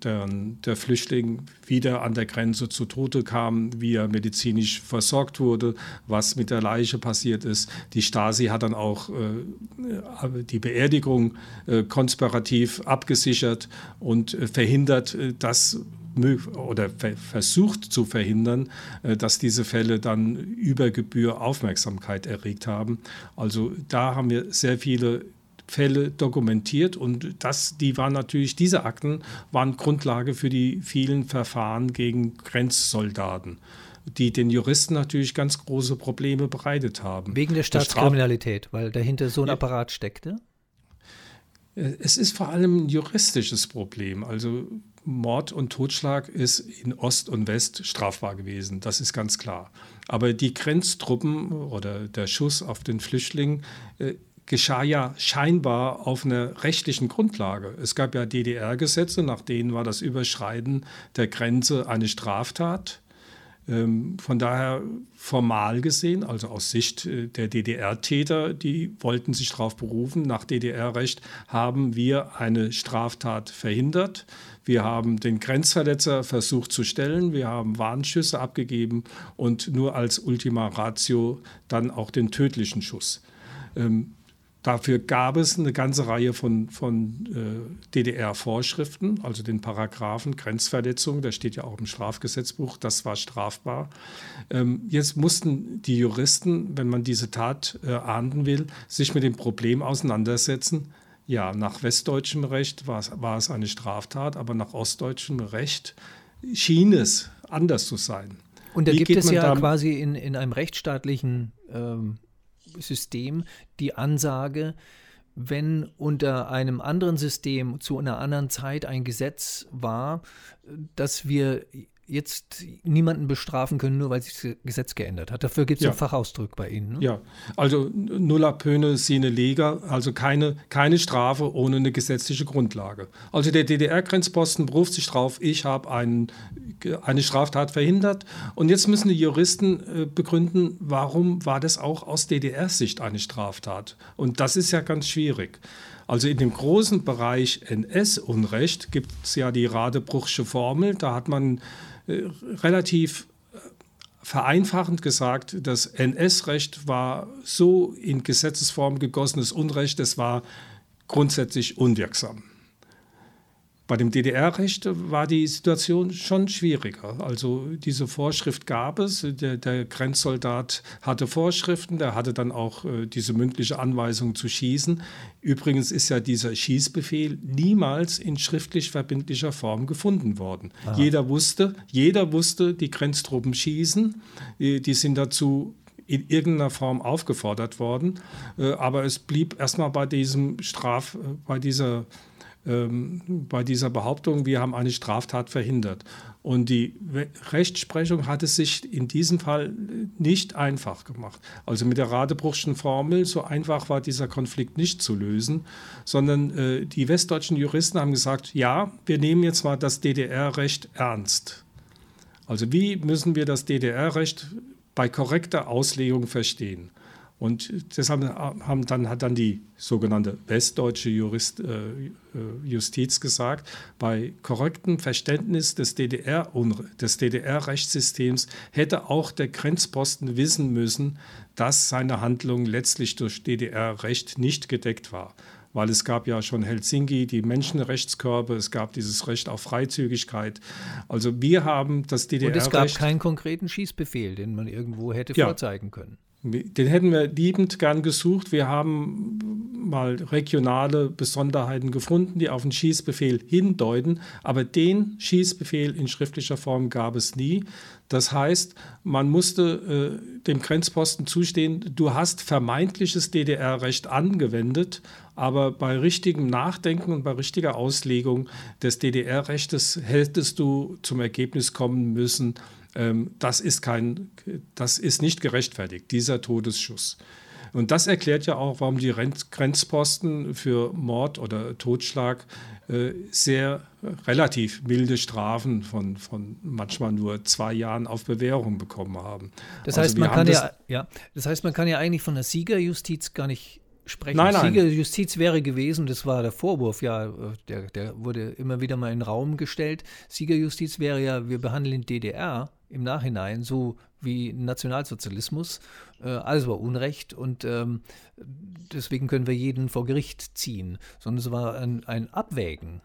der, der, Flüchtling wieder an der Grenze zu Tode kam, wie er medizinisch versorgt wurde, was mit der Leiche passiert ist. Die Stasi hat dann auch äh, die Beerdigung äh, konspirativ abgesichert und äh, verhindert, äh, dass oder versucht zu verhindern, äh, dass diese Fälle dann über Gebühr Aufmerksamkeit erregt haben. Also da haben wir sehr viele Fälle dokumentiert und das, die waren natürlich, diese Akten waren Grundlage für die vielen Verfahren gegen Grenzsoldaten die den Juristen natürlich ganz große Probleme bereitet haben. Wegen der Staatskriminalität, weil dahinter so ein Apparat steckte? Äh, es ist vor allem ein juristisches Problem. Also Mord und Totschlag ist in Ost und West strafbar gewesen, das ist ganz klar. Aber die Grenztruppen oder der Schuss auf den Flüchtling äh, geschah ja scheinbar auf einer rechtlichen Grundlage. Es gab ja DDR-Gesetze, nach denen war das Überschreiten der Grenze eine Straftat. Ähm, von daher formal gesehen, also aus Sicht äh, der DDR-Täter, die wollten sich darauf berufen, nach DDR-Recht haben wir eine Straftat verhindert. Wir haben den Grenzverletzer versucht zu stellen, wir haben Warnschüsse abgegeben und nur als Ultima Ratio dann auch den tödlichen Schuss. Ähm, Dafür gab es eine ganze Reihe von, von äh, DDR-Vorschriften, also den Paragraphen Grenzverletzung, der steht ja auch im Strafgesetzbuch, das war strafbar. Ähm, jetzt mussten die Juristen, wenn man diese Tat äh, ahnden will, sich mit dem Problem auseinandersetzen. Ja, nach westdeutschem Recht war es, war es eine Straftat, aber nach ostdeutschem Recht schien es anders zu sein. Und da Wie gibt es ja quasi in, in einem rechtsstaatlichen ähm, System die Ansage, wenn unter einem anderen System zu einer anderen Zeit ein Gesetz war, dass wir jetzt niemanden bestrafen können, nur weil sich das Gesetz geändert hat. Dafür gibt es ja. einen Fachausdruck bei Ihnen. Ne? Ja, also nulla pöne sine lega, also keine, keine Strafe ohne eine gesetzliche Grundlage. Also der DDR-Grenzposten beruft sich darauf, ich habe ein, eine Straftat verhindert und jetzt müssen die Juristen äh, begründen, warum war das auch aus DDR-Sicht eine Straftat. Und das ist ja ganz schwierig. Also in dem großen Bereich NS-Unrecht gibt es ja die Radebruchsche Formel. Da hat man relativ äh, vereinfachend gesagt, das NS-Recht war so in Gesetzesform gegossenes Unrecht, es war grundsätzlich unwirksam. Bei dem DDR-Recht war die Situation schon schwieriger. Also diese Vorschrift gab es. Der, der Grenzsoldat hatte Vorschriften, der hatte dann auch äh, diese mündliche Anweisung zu schießen. Übrigens ist ja dieser Schießbefehl niemals in schriftlich verbindlicher Form gefunden worden. Aha. Jeder wusste, jeder wusste, die Grenztruppen schießen. Die, die sind dazu in irgendeiner Form aufgefordert worden. Äh, aber es blieb erstmal bei diesem Straf, äh, bei dieser bei dieser Behauptung, wir haben eine Straftat verhindert. Und die Rechtsprechung hat es sich in diesem Fall nicht einfach gemacht. Also mit der Radebruchschen Formel, so einfach war dieser Konflikt nicht zu lösen, sondern äh, die westdeutschen Juristen haben gesagt, ja, wir nehmen jetzt mal das DDR-Recht ernst. Also wie müssen wir das DDR-Recht bei korrekter Auslegung verstehen? Und deshalb haben dann, hat dann die sogenannte westdeutsche Jurist, äh, äh Justiz gesagt, bei korrektem Verständnis des DDR, des DDR-Rechtssystems hätte auch der Grenzposten wissen müssen, dass seine Handlung letztlich durch DDR-Recht nicht gedeckt war. Weil es gab ja schon Helsinki, die Menschenrechtskörbe, es gab dieses Recht auf Freizügigkeit. Also wir haben das DDR-Recht. Und es gab keinen konkreten Schießbefehl, den man irgendwo hätte ja. vorzeigen können. Den hätten wir liebend gern gesucht. Wir haben mal regionale Besonderheiten gefunden, die auf den Schießbefehl hindeuten, aber den Schießbefehl in schriftlicher Form gab es nie. Das heißt, man musste äh, dem Grenzposten zustehen, du hast vermeintliches DDR-Recht angewendet, aber bei richtigem Nachdenken und bei richtiger Auslegung des DDR-Rechtes hättest du zum Ergebnis kommen müssen, das, ist kein, das ist nicht gerechtfertigt, dieser Todesschuss. Und das erklärt ja auch, warum die Grenzposten für Mord oder Totschlag äh, sehr relativ milde Strafen von, von manchmal nur zwei Jahren auf Bewährung bekommen haben. Das heißt, also man kann ja, ja, das heißt, man kann ja eigentlich von der Siegerjustiz gar nicht sprechen. Nein, nein. Siegerjustiz wäre gewesen, das war der Vorwurf, ja, der, der wurde immer wieder mal in den Raum gestellt. Siegerjustiz wäre ja, wir behandeln DDR im Nachhinein so wie Nationalsozialismus. Äh, alles war Unrecht und ähm, deswegen können wir jeden vor Gericht ziehen, sondern es war ein, ein Abwägen.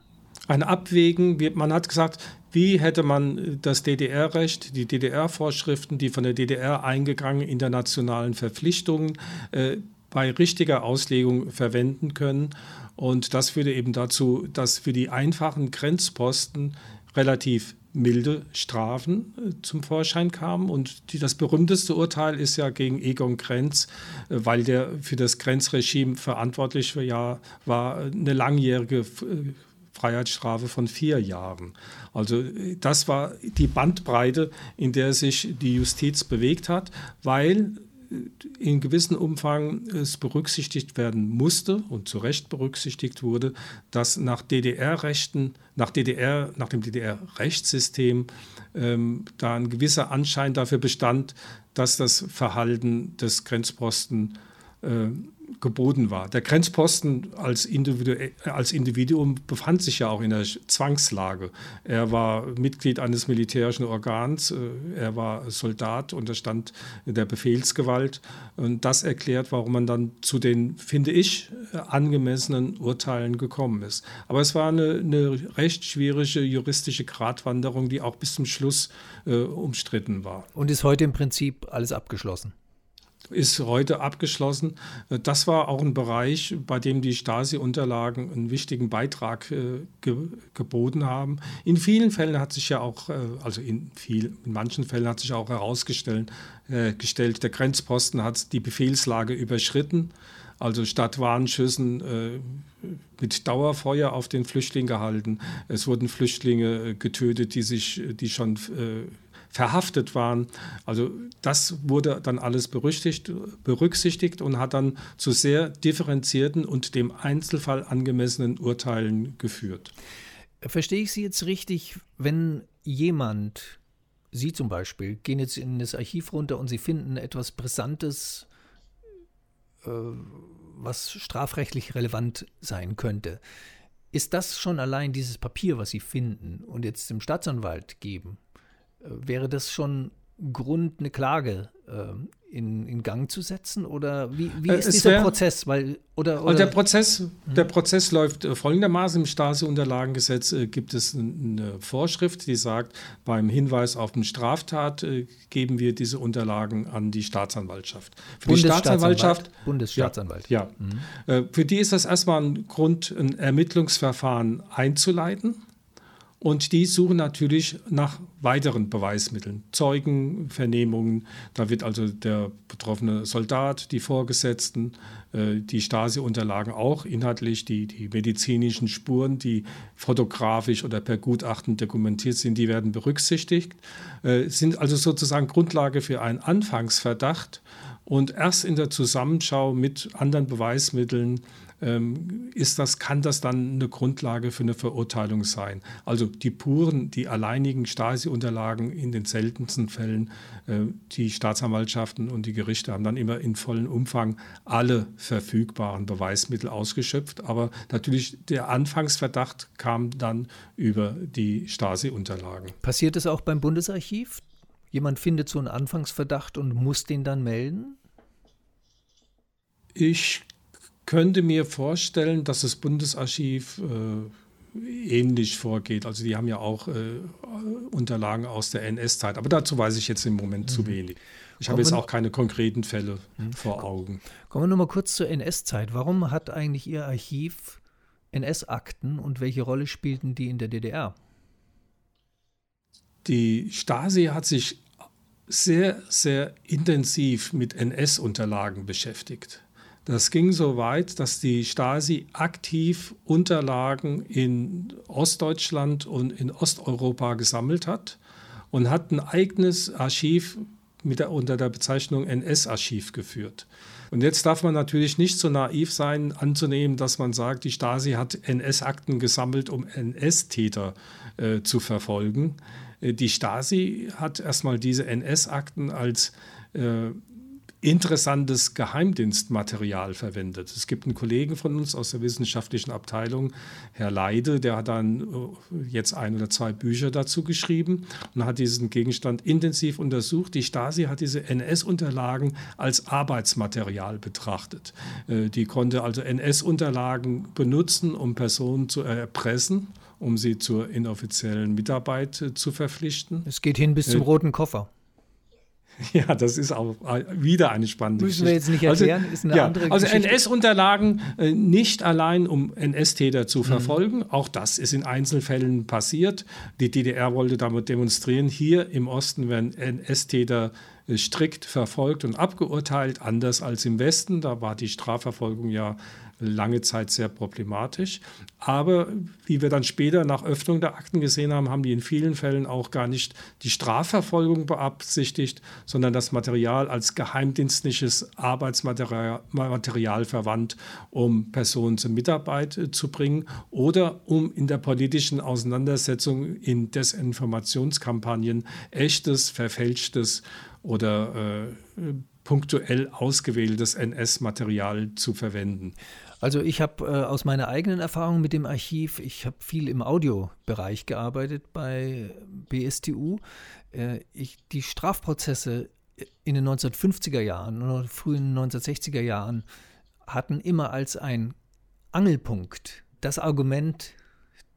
Ein Abwägen, man hat gesagt, wie hätte man das DDR-Recht, die DDR-Vorschriften, die von der DDR eingegangen internationalen Verpflichtungen äh, bei richtiger Auslegung verwenden können. Und das führte eben dazu, dass für die einfachen Grenzposten relativ milde Strafen äh, zum Vorschein kamen. Und die, das berühmteste Urteil ist ja gegen Egon Krenz, äh, weil der für das Grenzregime verantwortlich war, war eine langjährige Freiheitsstrafe von vier Jahren. Also das war die Bandbreite, in der sich die Justiz bewegt hat, weil in gewissem Umfang es berücksichtigt werden musste und zu Recht berücksichtigt wurde, dass nach DDR-Rechten, nach DDR, nach dem DDR-Rechtssystem ähm, da ein gewisser Anschein dafür bestand, dass das Verhalten des Grenzposten äh, geboten war. Der Grenzposten als, Individu als Individuum befand sich ja auch in der Zwangslage. Er war Mitglied eines militärischen Organs, äh, er war Soldat, unterstand der Befehlsgewalt. Und das erklärt, warum man dann zu den, finde ich, angemessenen Urteilen gekommen ist. Aber es war eine, eine recht schwierige juristische Gratwanderung, die auch bis zum Schluss äh, umstritten war. Und ist heute im Prinzip alles abgeschlossen? Ist heute abgeschlossen. Das war auch ein Bereich, bei dem die Stasi-Unterlagen einen wichtigen Beitrag äh, ge geboten haben. In vielen Fällen hat sich ja auch, äh, also in, viel, in manchen Fällen hat sich auch herausgestellt, äh, gestellt, der Grenzposten hat die Befehlslage überschritten. Also statt Warnschüssen äh, mit Dauerfeuer auf den Flüchtling gehalten. Es wurden Flüchtlinge äh, getötet, die sich, die schon äh, verhaftet waren. Also das wurde dann alles berücksichtigt und hat dann zu sehr differenzierten und dem Einzelfall angemessenen Urteilen geführt. Verstehe ich Sie jetzt richtig, wenn jemand, Sie zum Beispiel, gehen jetzt in das Archiv runter und Sie finden etwas Brisantes, äh, was strafrechtlich relevant sein könnte. Ist das schon allein dieses Papier, was Sie finden und jetzt dem Staatsanwalt geben, Wäre das schon Grund, eine Klage äh, in, in Gang zu setzen? Oder wie, wie äh, ist dieser wär, Prozess? Weil, oder, also oder der, Prozess, hm. der Prozess läuft äh, folgendermaßen. Im Stasi-Unterlagengesetz äh, gibt es eine Vorschrift, die sagt, beim Hinweis auf eine Straftat geben wir diese Unterlagen an die Staatsanwaltschaft. Für die Staatsanwaltschaft. Bundesstaatsanwalt. Ja. ja. Mhm. für die ist das erstmal ein Grund, ein Ermittlungsverfahren einzuleiten. Und die suchen natürlich nach weiteren Beweismitteln, Zeugenvernehmungen. Da wird also der betroffene Soldat, die Vorgesetzten, äh, die Stasi-Unterlagen auch inhaltlich, die, die medizinischen Spuren, die fotografisch oder per Gutachten dokumentiert sind, die werden berücksichtigt, äh, sind also sozusagen Grundlage für einen Anfangsverdacht. Und erst in der Zusammenschau mit anderen Beweismitteln ist das, kann das dann eine Grundlage für eine Verurteilung sein. Also die puren, die alleinigen Stasi-Unterlagen in den seltensten Fällen, äh, die Staatsanwaltschaften und die Gerichte haben dann immer in vollem Umfang alle verfügbaren Beweismittel ausgeschöpft. Aber natürlich der Anfangsverdacht kam dann über die Stasi-Unterlagen. Passiert es auch beim Bundesarchiv? Jemand findet so einen Anfangsverdacht und muss den dann melden? Ich könnte mir vorstellen, dass das Bundesarchiv äh, ähnlich vorgeht. Also die haben ja auch äh, Unterlagen aus der NS-Zeit. Aber dazu weiß ich jetzt im Moment mhm. zu wenig. Ich habe jetzt auch keine konkreten Fälle mhm. vor Augen. Kommen wir nur mal kurz zur NS-Zeit. Warum hat eigentlich Ihr Archiv NS-Akten und welche Rolle spielten die in der DDR? Die Stasi hat sich sehr, sehr intensiv mit NS-Unterlagen beschäftigt. Das ging so weit, dass die Stasi aktiv Unterlagen in Ostdeutschland und in Osteuropa gesammelt hat und hat ein eigenes Archiv der, unter der Bezeichnung NS-Archiv geführt. Und jetzt darf man natürlich nicht so naiv sein, anzunehmen, dass man sagt, die Stasi hat NS-Akten gesammelt, um NS-Täter äh, zu verfolgen. Äh, die Stasi hat erstmal diese NS-Akten als äh, interessantes Geheimdienstmaterial verwendet. Es gibt einen Kollegen von uns aus der wissenschaftlichen Abteilung, Herr Leide, der hat dann äh, jetzt ein oder zwei Bücher dazu geschrieben und hat diesen Gegenstand intensiv untersucht. Die Stasi hat diese NS-Unterlagen als Arbeitsmaterial betrachtet. Äh, die konnte also NS-Unterlagen benutzen, um Personen zu erpressen um sie zur inoffiziellen Mitarbeit äh, zu verpflichten. Es geht hin bis zum roten Koffer. Ja, das ist auch wieder eine spannende Müssen wir jetzt nicht also, erklären, also, ist eine ja, andere Also NS-Unterlagen äh, nicht allein, um NS-Täter zu verfolgen, mhm. auch das ist in Einzelfällen passiert. Die DDR wollte damit demonstrieren, hier im Osten werden NS-Täter äh, strikt verfolgt und abgeurteilt, anders als im Westen. Da war die Strafverfolgung ja lange Zeit sehr problematisch. Aber wie wir dann später nach Öffnung der Akten gesehen haben, haben die in vielen Fällen auch gar nicht die Strafverfolgung beabsichtigt, sondern das Material als geheimdienstliches Arbeitsmaterial verwandt, um Personen zur Mitarbeit äh, zu bringen oder um in der politischen Auseinandersetzung in Desinformationskampagnen echtes, verfälschtes oder äh, punktuell ausgewähltes NS-Material zu verwenden. Also ich habe äh, aus meiner eigenen Erfahrung mit dem Archiv, ich habe viel im Audiobereich gearbeitet bei BSTU. Äh, ich, die Strafprozesse in den 1950er Jahren oder frühen 1960er Jahren hatten immer als ein Angelpunkt das Argument,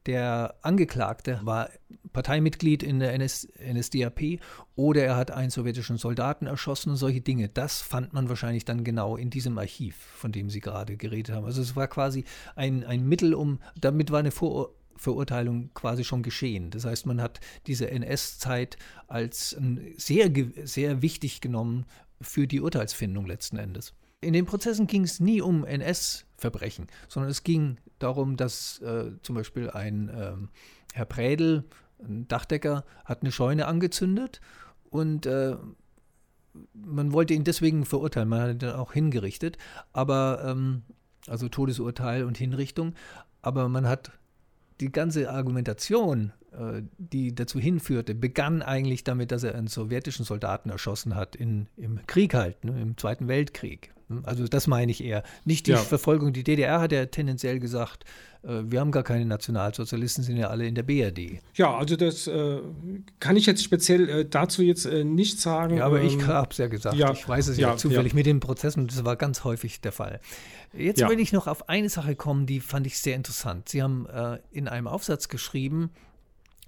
der Angeklagte war Parteimitglied in der NS, NSDAP oder er hat einen sowjetischen Soldaten erschossen und solche Dinge. Das fand man wahrscheinlich dann genau in diesem Archiv, von dem Sie gerade geredet haben. Also es war quasi ein, ein Mittel, um, damit war eine Vor Verurteilung quasi schon geschehen. Das heißt, man hat diese NS-Zeit als sehr, sehr wichtig genommen für die Urteilsfindung letzten Endes. In den Prozessen ging es nie um NS-Verbrechen, sondern es ging darum, dass äh, zum Beispiel ein äh, Herr Prädel, ein Dachdecker, hat eine Scheune angezündet und äh, man wollte ihn deswegen verurteilen. Man hat ihn dann auch hingerichtet, aber ähm, also Todesurteil und Hinrichtung. Aber man hat die ganze Argumentation, äh, die dazu hinführte, begann eigentlich damit, dass er einen sowjetischen Soldaten erschossen hat in, im Krieg halt, ne, im Zweiten Weltkrieg. Also das meine ich eher. Nicht die ja. Verfolgung. Die DDR hat ja tendenziell gesagt, äh, wir haben gar keine Nationalsozialisten, sind ja alle in der BRD. Ja, also das äh, kann ich jetzt speziell äh, dazu jetzt äh, nicht sagen. Ja, aber ähm, ich habe es ja gesagt. Ja, ich weiß es ja, ja zufällig mit den Prozessen und das war ganz häufig der Fall. Jetzt will ich noch auf eine Sache kommen, die fand ich sehr interessant. Sie haben äh, in einem Aufsatz geschrieben,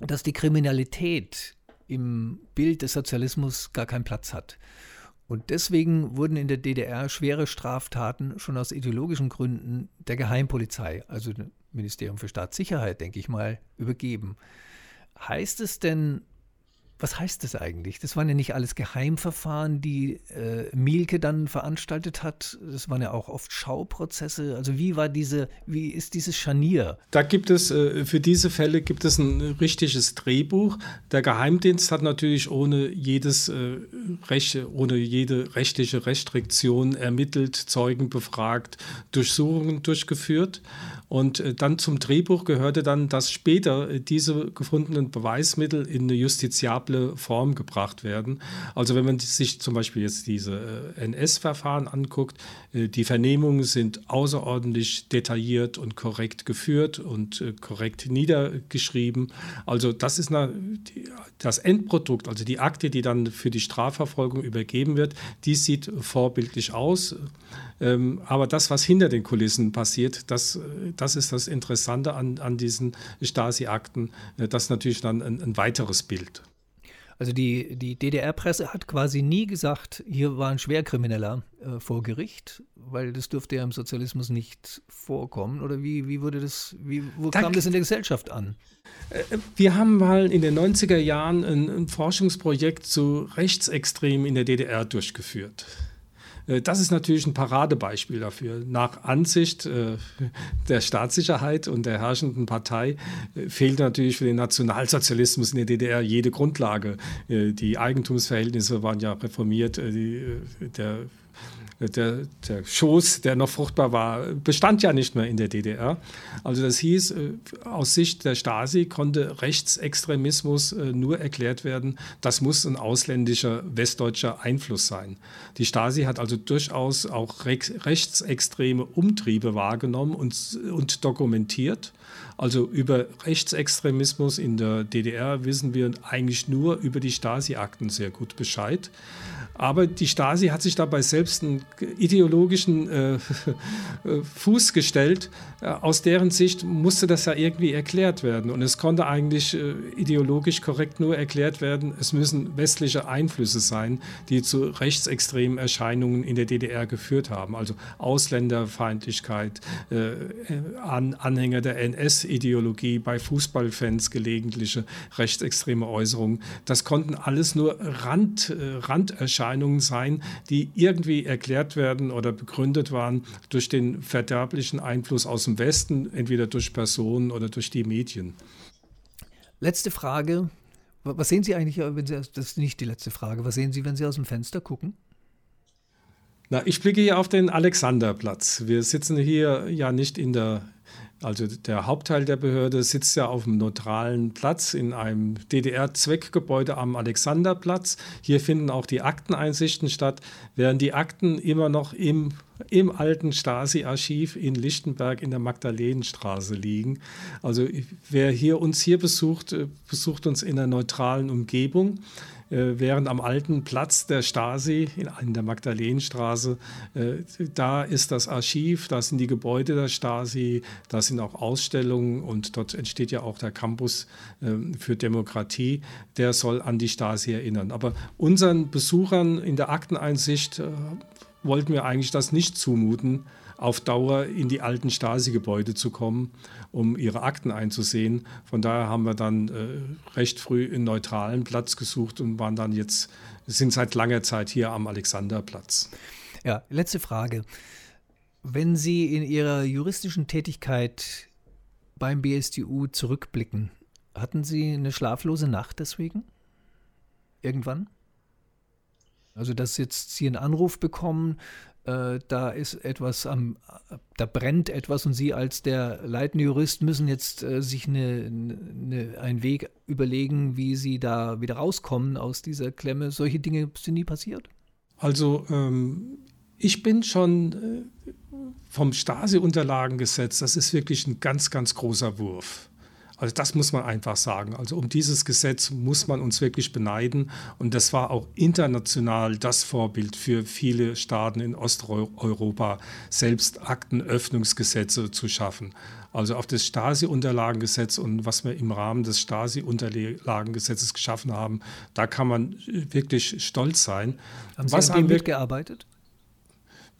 dass die Kriminalität im Bild des Sozialismus gar keinen Platz hat. Und deswegen wurden in der DDR schwere Straftaten schon aus ideologischen Gründen der Geheimpolizei, also dem Ministerium für Staatssicherheit, denke ich mal, übergeben. Heißt es denn, was heißt das eigentlich? Das waren ja nicht alles Geheimverfahren, die äh, Mielke dann veranstaltet hat. Das waren ja auch oft Schauprozesse. Also wie war diese, wie ist dieses Scharnier? Da gibt es, äh, für diese Fälle gibt es ein richtiges Drehbuch. Der Geheimdienst hat natürlich ohne jedes äh, Recht, ohne jede rechtliche Restriktion ermittelt, Zeugen befragt, Durchsuchungen durchgeführt. Und äh, dann zum Drehbuch gehörte dann, dass später äh, diese gefundenen Beweismittel in eine justiziable Form gebracht werden. Also wenn man sich zum Beispiel jetzt diese äh, NS-Verfahren anguckt, die Vernehmungen sind außerordentlich detailliert und korrekt geführt und korrekt niedergeschrieben. Also das ist das Endprodukt, also die Akte, die dann für die Strafverfolgung übergeben wird, die sieht vorbildlich aus. Ähm, aber das, was hinter den Kulissen passiert, das, das ist das Interessante an, an diesen Stasi-Akten. Äh, das ist natürlich dann ein, ein weiteres Bild. Also die, die DDR-Presse hat quasi nie gesagt, hier war ein Schwerkrimineller äh, vor Gericht, weil das dürfte ja im Sozialismus nicht vorkommen. Oder wie, wie wurde das, wie, wo da, kam das in der Gesellschaft an? Äh, wir haben mal in den 90er Jahren ein, ein Forschungsprojekt zu Rechtsextremen in der DDR durchgeführt. Äh, das ist natürlich ein Paradebeispiel dafür. Nach Ansicht äh, der Staatssicherheit und der herrschenden Partei äh, fehlt natürlich für den Nationalsozialismus in der DDR jede Grundlage. Die Eigentumsverhältnisse waren ja reformiert, der der, der Schoß, der noch fruchtbar war, bestand ja nicht mehr in der DDR. Also das hieß, äh, aus Sicht der Stasi konnte Rechtsextremismus äh, nur erklärt werden, das muss ein ausländischer westdeutscher Einfluss sein. Die Stasi hat also durchaus auch rechtsextreme Umtriebe wahrgenommen und, und dokumentiert. Also über Rechtsextremismus in der DDR wissen wir eigentlich nur über die Stasi-Akten sehr gut Bescheid. Aber die Stasi hat sich dabei selbst einen ideologischen äh, Fuß gestellt. Äh, aus deren Sicht musste das ja irgendwie erklärt werden. Und es konnte eigentlich äh, ideologisch korrekt nur erklärt werden, es müssen westliche Einflüsse sein, die zu rechtsextremen Erscheinungen in der DDR geführt haben. Also Ausländerfeindlichkeit, äh, An Anhänger der NS-Ideologie, bei Fußballfans gelegentliche rechtsextreme Äußerungen. Das konnten alles nur Rand, Randerscheinungen Erscheinungen sein, die irgendwie erklärt werden oder begründet waren durch den verderblichen Einfluss aus dem Westen, entweder durch Personen oder durch die Medien. Letzte Frage. Was sehen Sie eigentlich, wenn Sie, das ist nicht die letzte Frage, was sehen Sie, wenn Sie aus dem Fenster gucken? Na, ich blicke hier auf den Alexanderplatz. Wir sitzen hier ja nicht in der also der Hauptteil der Behörde sitzt ja auf einem neutralen Platz in einem DDR-Zweckgebäude am Alexanderplatz. Hier finden auch die Akteneinsichten statt, während die Akten immer noch im, im alten Stasi-Archiv in Lichtenberg in der Magdalenenstraße liegen. Also wer hier uns hier besucht, äh, besucht uns in einer neutralen Umgebung. Äh, während am alten Platz der Stasi in, der Magdalenenstraße, äh, da ist das Archiv, da sind die Gebäude der Stasi, da sind auch Ausstellungen und dort entsteht ja auch der Campus ähm, für Demokratie, der soll an die Stasi erinnern. Aber unseren Besuchern in der Akteneinsicht äh, wollten wir eigentlich das nicht zumuten, auf Dauer in die alten Stasi-Gebäude zu kommen, um ihre Akten einzusehen. Von daher haben wir dann äh, recht früh einen neutralen Platz gesucht und waren dann jetzt, sind seit langer Zeit hier am Alexanderplatz. Ja, letzte Frage. Wenn Sie in Ihrer juristischen Tätigkeit beim BSDU zurückblicken, hatten Sie eine schlaflose Nacht deswegen? Irgendwann? Also, dass jetzt Sie einen Anruf bekommen, äh, da ist etwas am, da brennt etwas und Sie als der leitende Jurist müssen jetzt äh, sich eine, eine, einen Weg überlegen, wie Sie da wieder rauskommen aus dieser Klemme. Solche Dinge sind nie passiert? Also ähm, ich bin schon äh, vom Stasi-Unterlagengesetz, das ist wirklich ein ganz, ganz großer Wurf. Also das muss man einfach sagen. Also um dieses Gesetz muss man uns wirklich beneiden. Und das war auch international das Vorbild für viele Staaten in Osteuropa, selbst Aktenöffnungsgesetze zu schaffen. Also auf das Stasi-Unterlagengesetz und was wir im Rahmen des Stasi-Unterlagengesetzes geschaffen haben, da kann man wirklich stolz sein. Haben Sie was an dem mitgearbeitet?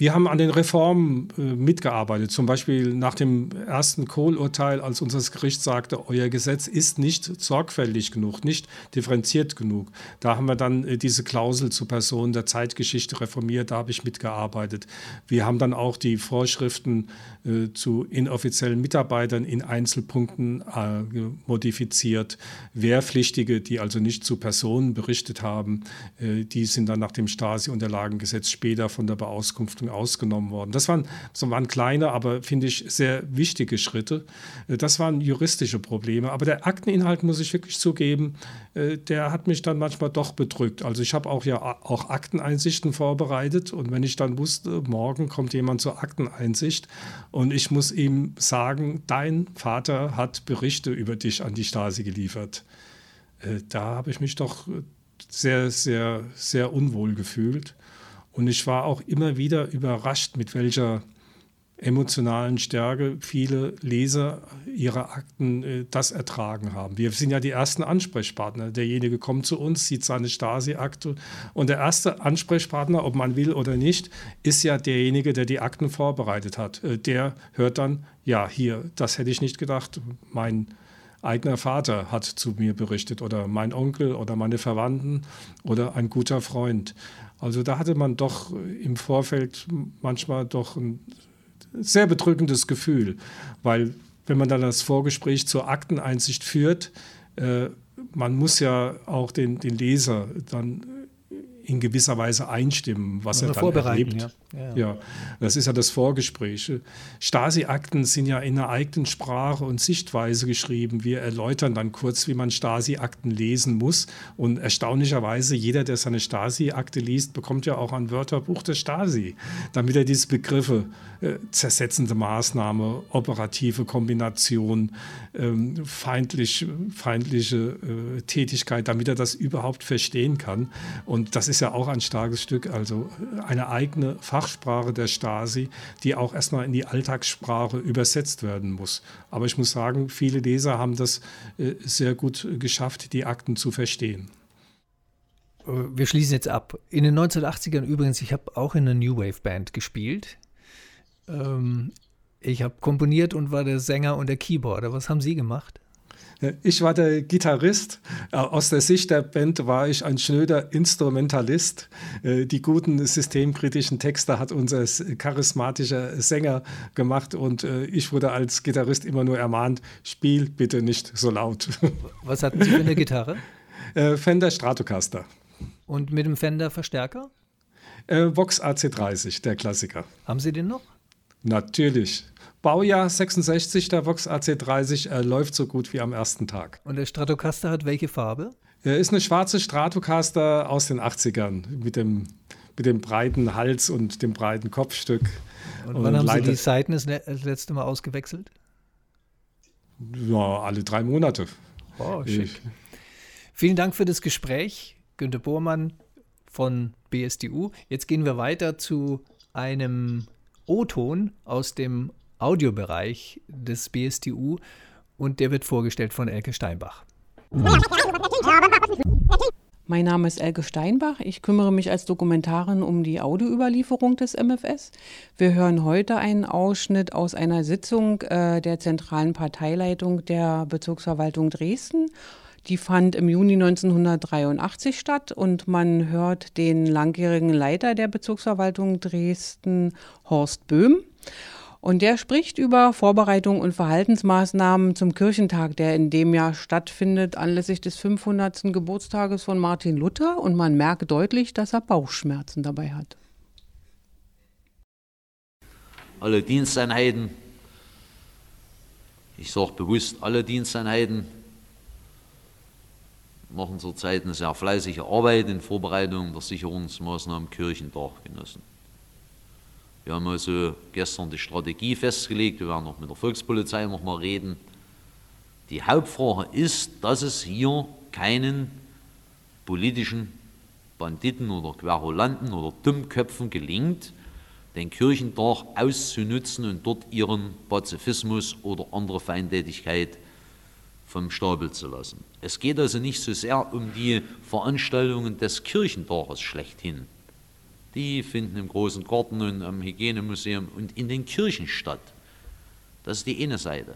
Wir haben an den Reformen äh, mitgearbeitet, zum Beispiel nach dem ersten Kohl-Urteil, als unser Gericht sagte, euer Gesetz ist nicht sorgfältig genug, nicht differenziert genug. Da haben wir dann äh, diese Klausel zu Personen der Zeitgeschichte reformiert, da habe ich mitgearbeitet. Wir haben dann auch die Vorschriften äh, zu inoffiziellen Mitarbeitern in Einzelpunkten äh, modifiziert. Wehrpflichtige, die also nicht zu Personen berichtet haben, äh, die sind dann nach dem Stasi-Unterlagengesetz später von der Beauskunftung Verordnung ausgenommen worden. Das waren, das waren kleine, aber finde ich sehr wichtige Schritte. Äh, das waren juristische Probleme. Aber der Akteninhalt, muss ich wirklich zugeben, äh, der hat mich dann manchmal doch bedrückt. Also ich habe auch ja auch Akteneinsichten vorbereitet und wenn ich dann wusste, morgen kommt jemand zur Akteneinsicht und ich muss ihm sagen, dein Vater hat Berichte über dich an die Stasi geliefert. Äh, da habe ich mich doch sehr, sehr, sehr unwohl gefühlt. Und ich war auch immer wieder überrascht, mit welcher emotionalen Stärke viele Leser ihrer Akten äh, das ertragen haben. Wir sind ja die ersten Ansprechpartner. Derjenige kommt zu uns, sieht seine Stasi-Akte und der erste Ansprechpartner, ob man will oder nicht, ist ja derjenige, der die Akten vorbereitet hat. Äh, der hört dann, ja, hier, das hätte ich nicht gedacht. Mein eigener Vater hat zu mir berichtet oder mein Onkel oder meine Verwandten oder ein guter Freund. Also da hatte man doch im Vorfeld manchmal doch ein sehr bedrückendes Gefühl, weil wenn man dann das Vorgespräch zur Akteneinsicht führt, äh, man muss ja auch den, den Leser dann in gewisser Weise einstimmen, was er dann erlebt. Ja. Ja, ja. das ist ja das Vorgespräch. Stasi-Akten sind ja in einer eigenen Sprache und Sichtweise geschrieben. Wir erläutern dann kurz, wie man Stasi-Akten lesen muss. Und erstaunlicherweise, jeder, der seine Stasi-Akte liest, bekommt ja auch ein Wörterbuch der Stasi, damit er diese Begriffe äh, zersetzende Maßnahme, operative Kombination, ähm, feindlich, feindliche äh, Tätigkeit, damit er das überhaupt verstehen kann. Und das ist ja auch ein starkes Stück, also eine eigene Fach Fachsprache der Stasi, die auch erstmal in die Alltagssprache übersetzt werden muss. Aber ich muss sagen, viele Leser haben das äh, sehr gut geschafft, die Akten zu verstehen. Wir schließen jetzt ab. In den 1980ern übrigens, ich habe auch in einer New Wave Band gespielt. Ähm, ich habe komponiert und war der Sänger und der Keyboarder. Was haben Sie gemacht? Ich war der Gitarrist. Äh, aus der Sicht der Band war ich ein schnöder Instrumentalist. Äh, die guten systemkritischen Texte hat unser charismatischer Sänger gemacht und äh, ich wurde als Gitarrist immer nur ermahnt, spiel bitte nicht so laut. Was hatten Sie für eine Gitarre? Fender Stratocaster. Und mit dem Fender Verstärker? Vox AC30, der Klassiker. Haben Sie den noch? Natürlich. Baujahr 66, der Vox AC30, er läuft so gut wie am ersten Tag. Und der Stratocaster hat welche Farbe? Er ist eine schwarze Stratocaster aus den 80ern mit dem, mit dem breiten Hals und dem breiten Kopfstück. Und, und wann haben Sie die Seiten das, letzte Mal ausgewechselt? Ja, alle drei Monate. Oh, schick. Ich. Vielen Dank für das Gespräch, Günter Bohrmann von BSDU. Jetzt gehen wir weiter zu einem O-Ton aus dem Audiobereich des BSTU und der wird vorgestellt von Elke Steinbach. Mein Name ist Elke Steinbach. Ich kümmere mich als Dokumentarin um die Audioüberlieferung des MFS. Wir hören heute einen Ausschnitt aus einer Sitzung äh, der zentralen Parteileitung der Bezirksverwaltung Dresden. Die fand im Juni 1983 statt und man hört den langjährigen Leiter der Bezirksverwaltung Dresden, Horst Böhm. Und der spricht über Vorbereitungen und Verhaltensmaßnahmen zum Kirchentag, der in dem Jahr stattfindet, anlässlich des 500. Geburtstages von Martin Luther. Und man merkt deutlich, dass er Bauchschmerzen dabei hat. Alle Diensteinheiten, ich sage bewusst alle Diensteinheiten, machen zurzeit eine sehr fleißige Arbeit in Vorbereitung der Sicherungsmaßnahmen Kirchentag genossen. Wir haben also gestern die Strategie festgelegt, wir werden noch mit der Volkspolizei noch mal reden. Die Hauptfrage ist, dass es hier keinen politischen Banditen oder Querulanten oder Dummköpfen gelingt, den Kirchentag auszunutzen und dort ihren Pazifismus oder andere Feindtätigkeit vom Stapel zu lassen. Es geht also nicht so sehr um die Veranstaltungen des Kirchentages schlechthin, die finden im großen Garten und am Hygienemuseum und in den Kirchen statt. Das ist die eine Seite.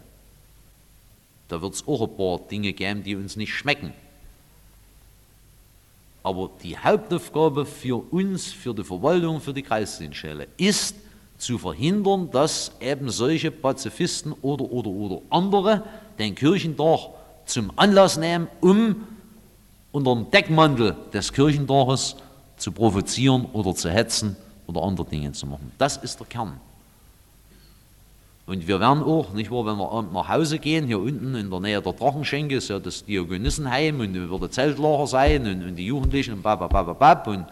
Da wird es auch ein paar Dinge geben, die uns nicht schmecken. Aber die Hauptaufgabe für uns, für die Verwaltung, für die Kreisdienststelle ist, zu verhindern, dass eben solche Pazifisten oder, oder, oder andere den Kirchentag zum Anlass nehmen, um unter dem Deckmantel des Kirchentages zu provozieren oder zu hetzen oder andere Dinge zu machen. Das ist der Kern. Und wir werden auch, nicht wahr, wenn wir nach Hause gehen, hier unten in der Nähe der Drachenschenke ist ja das Dionysenheim und da wird Zeltlager sein und, und, die Jugendlichen und bababababab und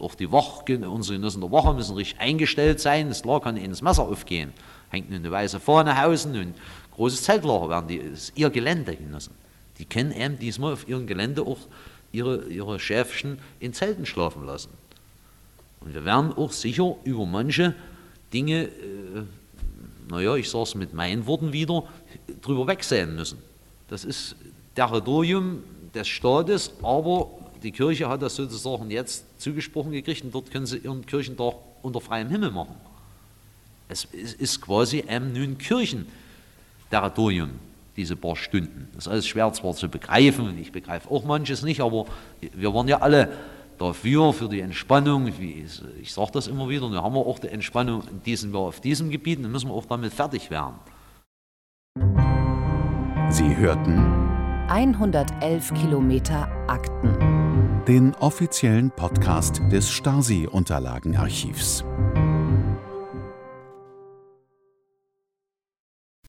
auch die Wach, unsere Genossen der Wache müssen richtig eingestellt sein, das klar kann ihnen das Messer aufgehen. Hängt eine weiße Fahne hausen und großes Zeltlager werden die, das ist ihr Gelände, Genossen. Die können eben diesmal auf ihrem Gelände auch ihre, ihre Schäfchen in Zelten schlafen lassen. Und wir werden auch sicher über manche Dinge, äh, naja, ich sage es mit meinen Worten wieder, drüber wegsehen müssen. Das ist Territorium des Staates, aber die Kirche hat das sozusagen jetzt zugesprochen gekriegt und dort können sie ihren Kirchentag unter freiem Himmel machen. Es ist quasi ähm, nun Kirchenterritorium diese paar Stunden. Das ist alles schwer zwar zu begreifen und ich begreife auch manches nicht, aber wir waren ja alle dafür, für die Entspannung. Ich, ich sage das immer wieder, und wir haben auch die Entspannung in diesem auf diesem Gebiet, dann müssen wir auch damit fertig werden. Sie hörten 111 Kilometer Akten. Den offiziellen Podcast des Stasi-Unterlagenarchivs.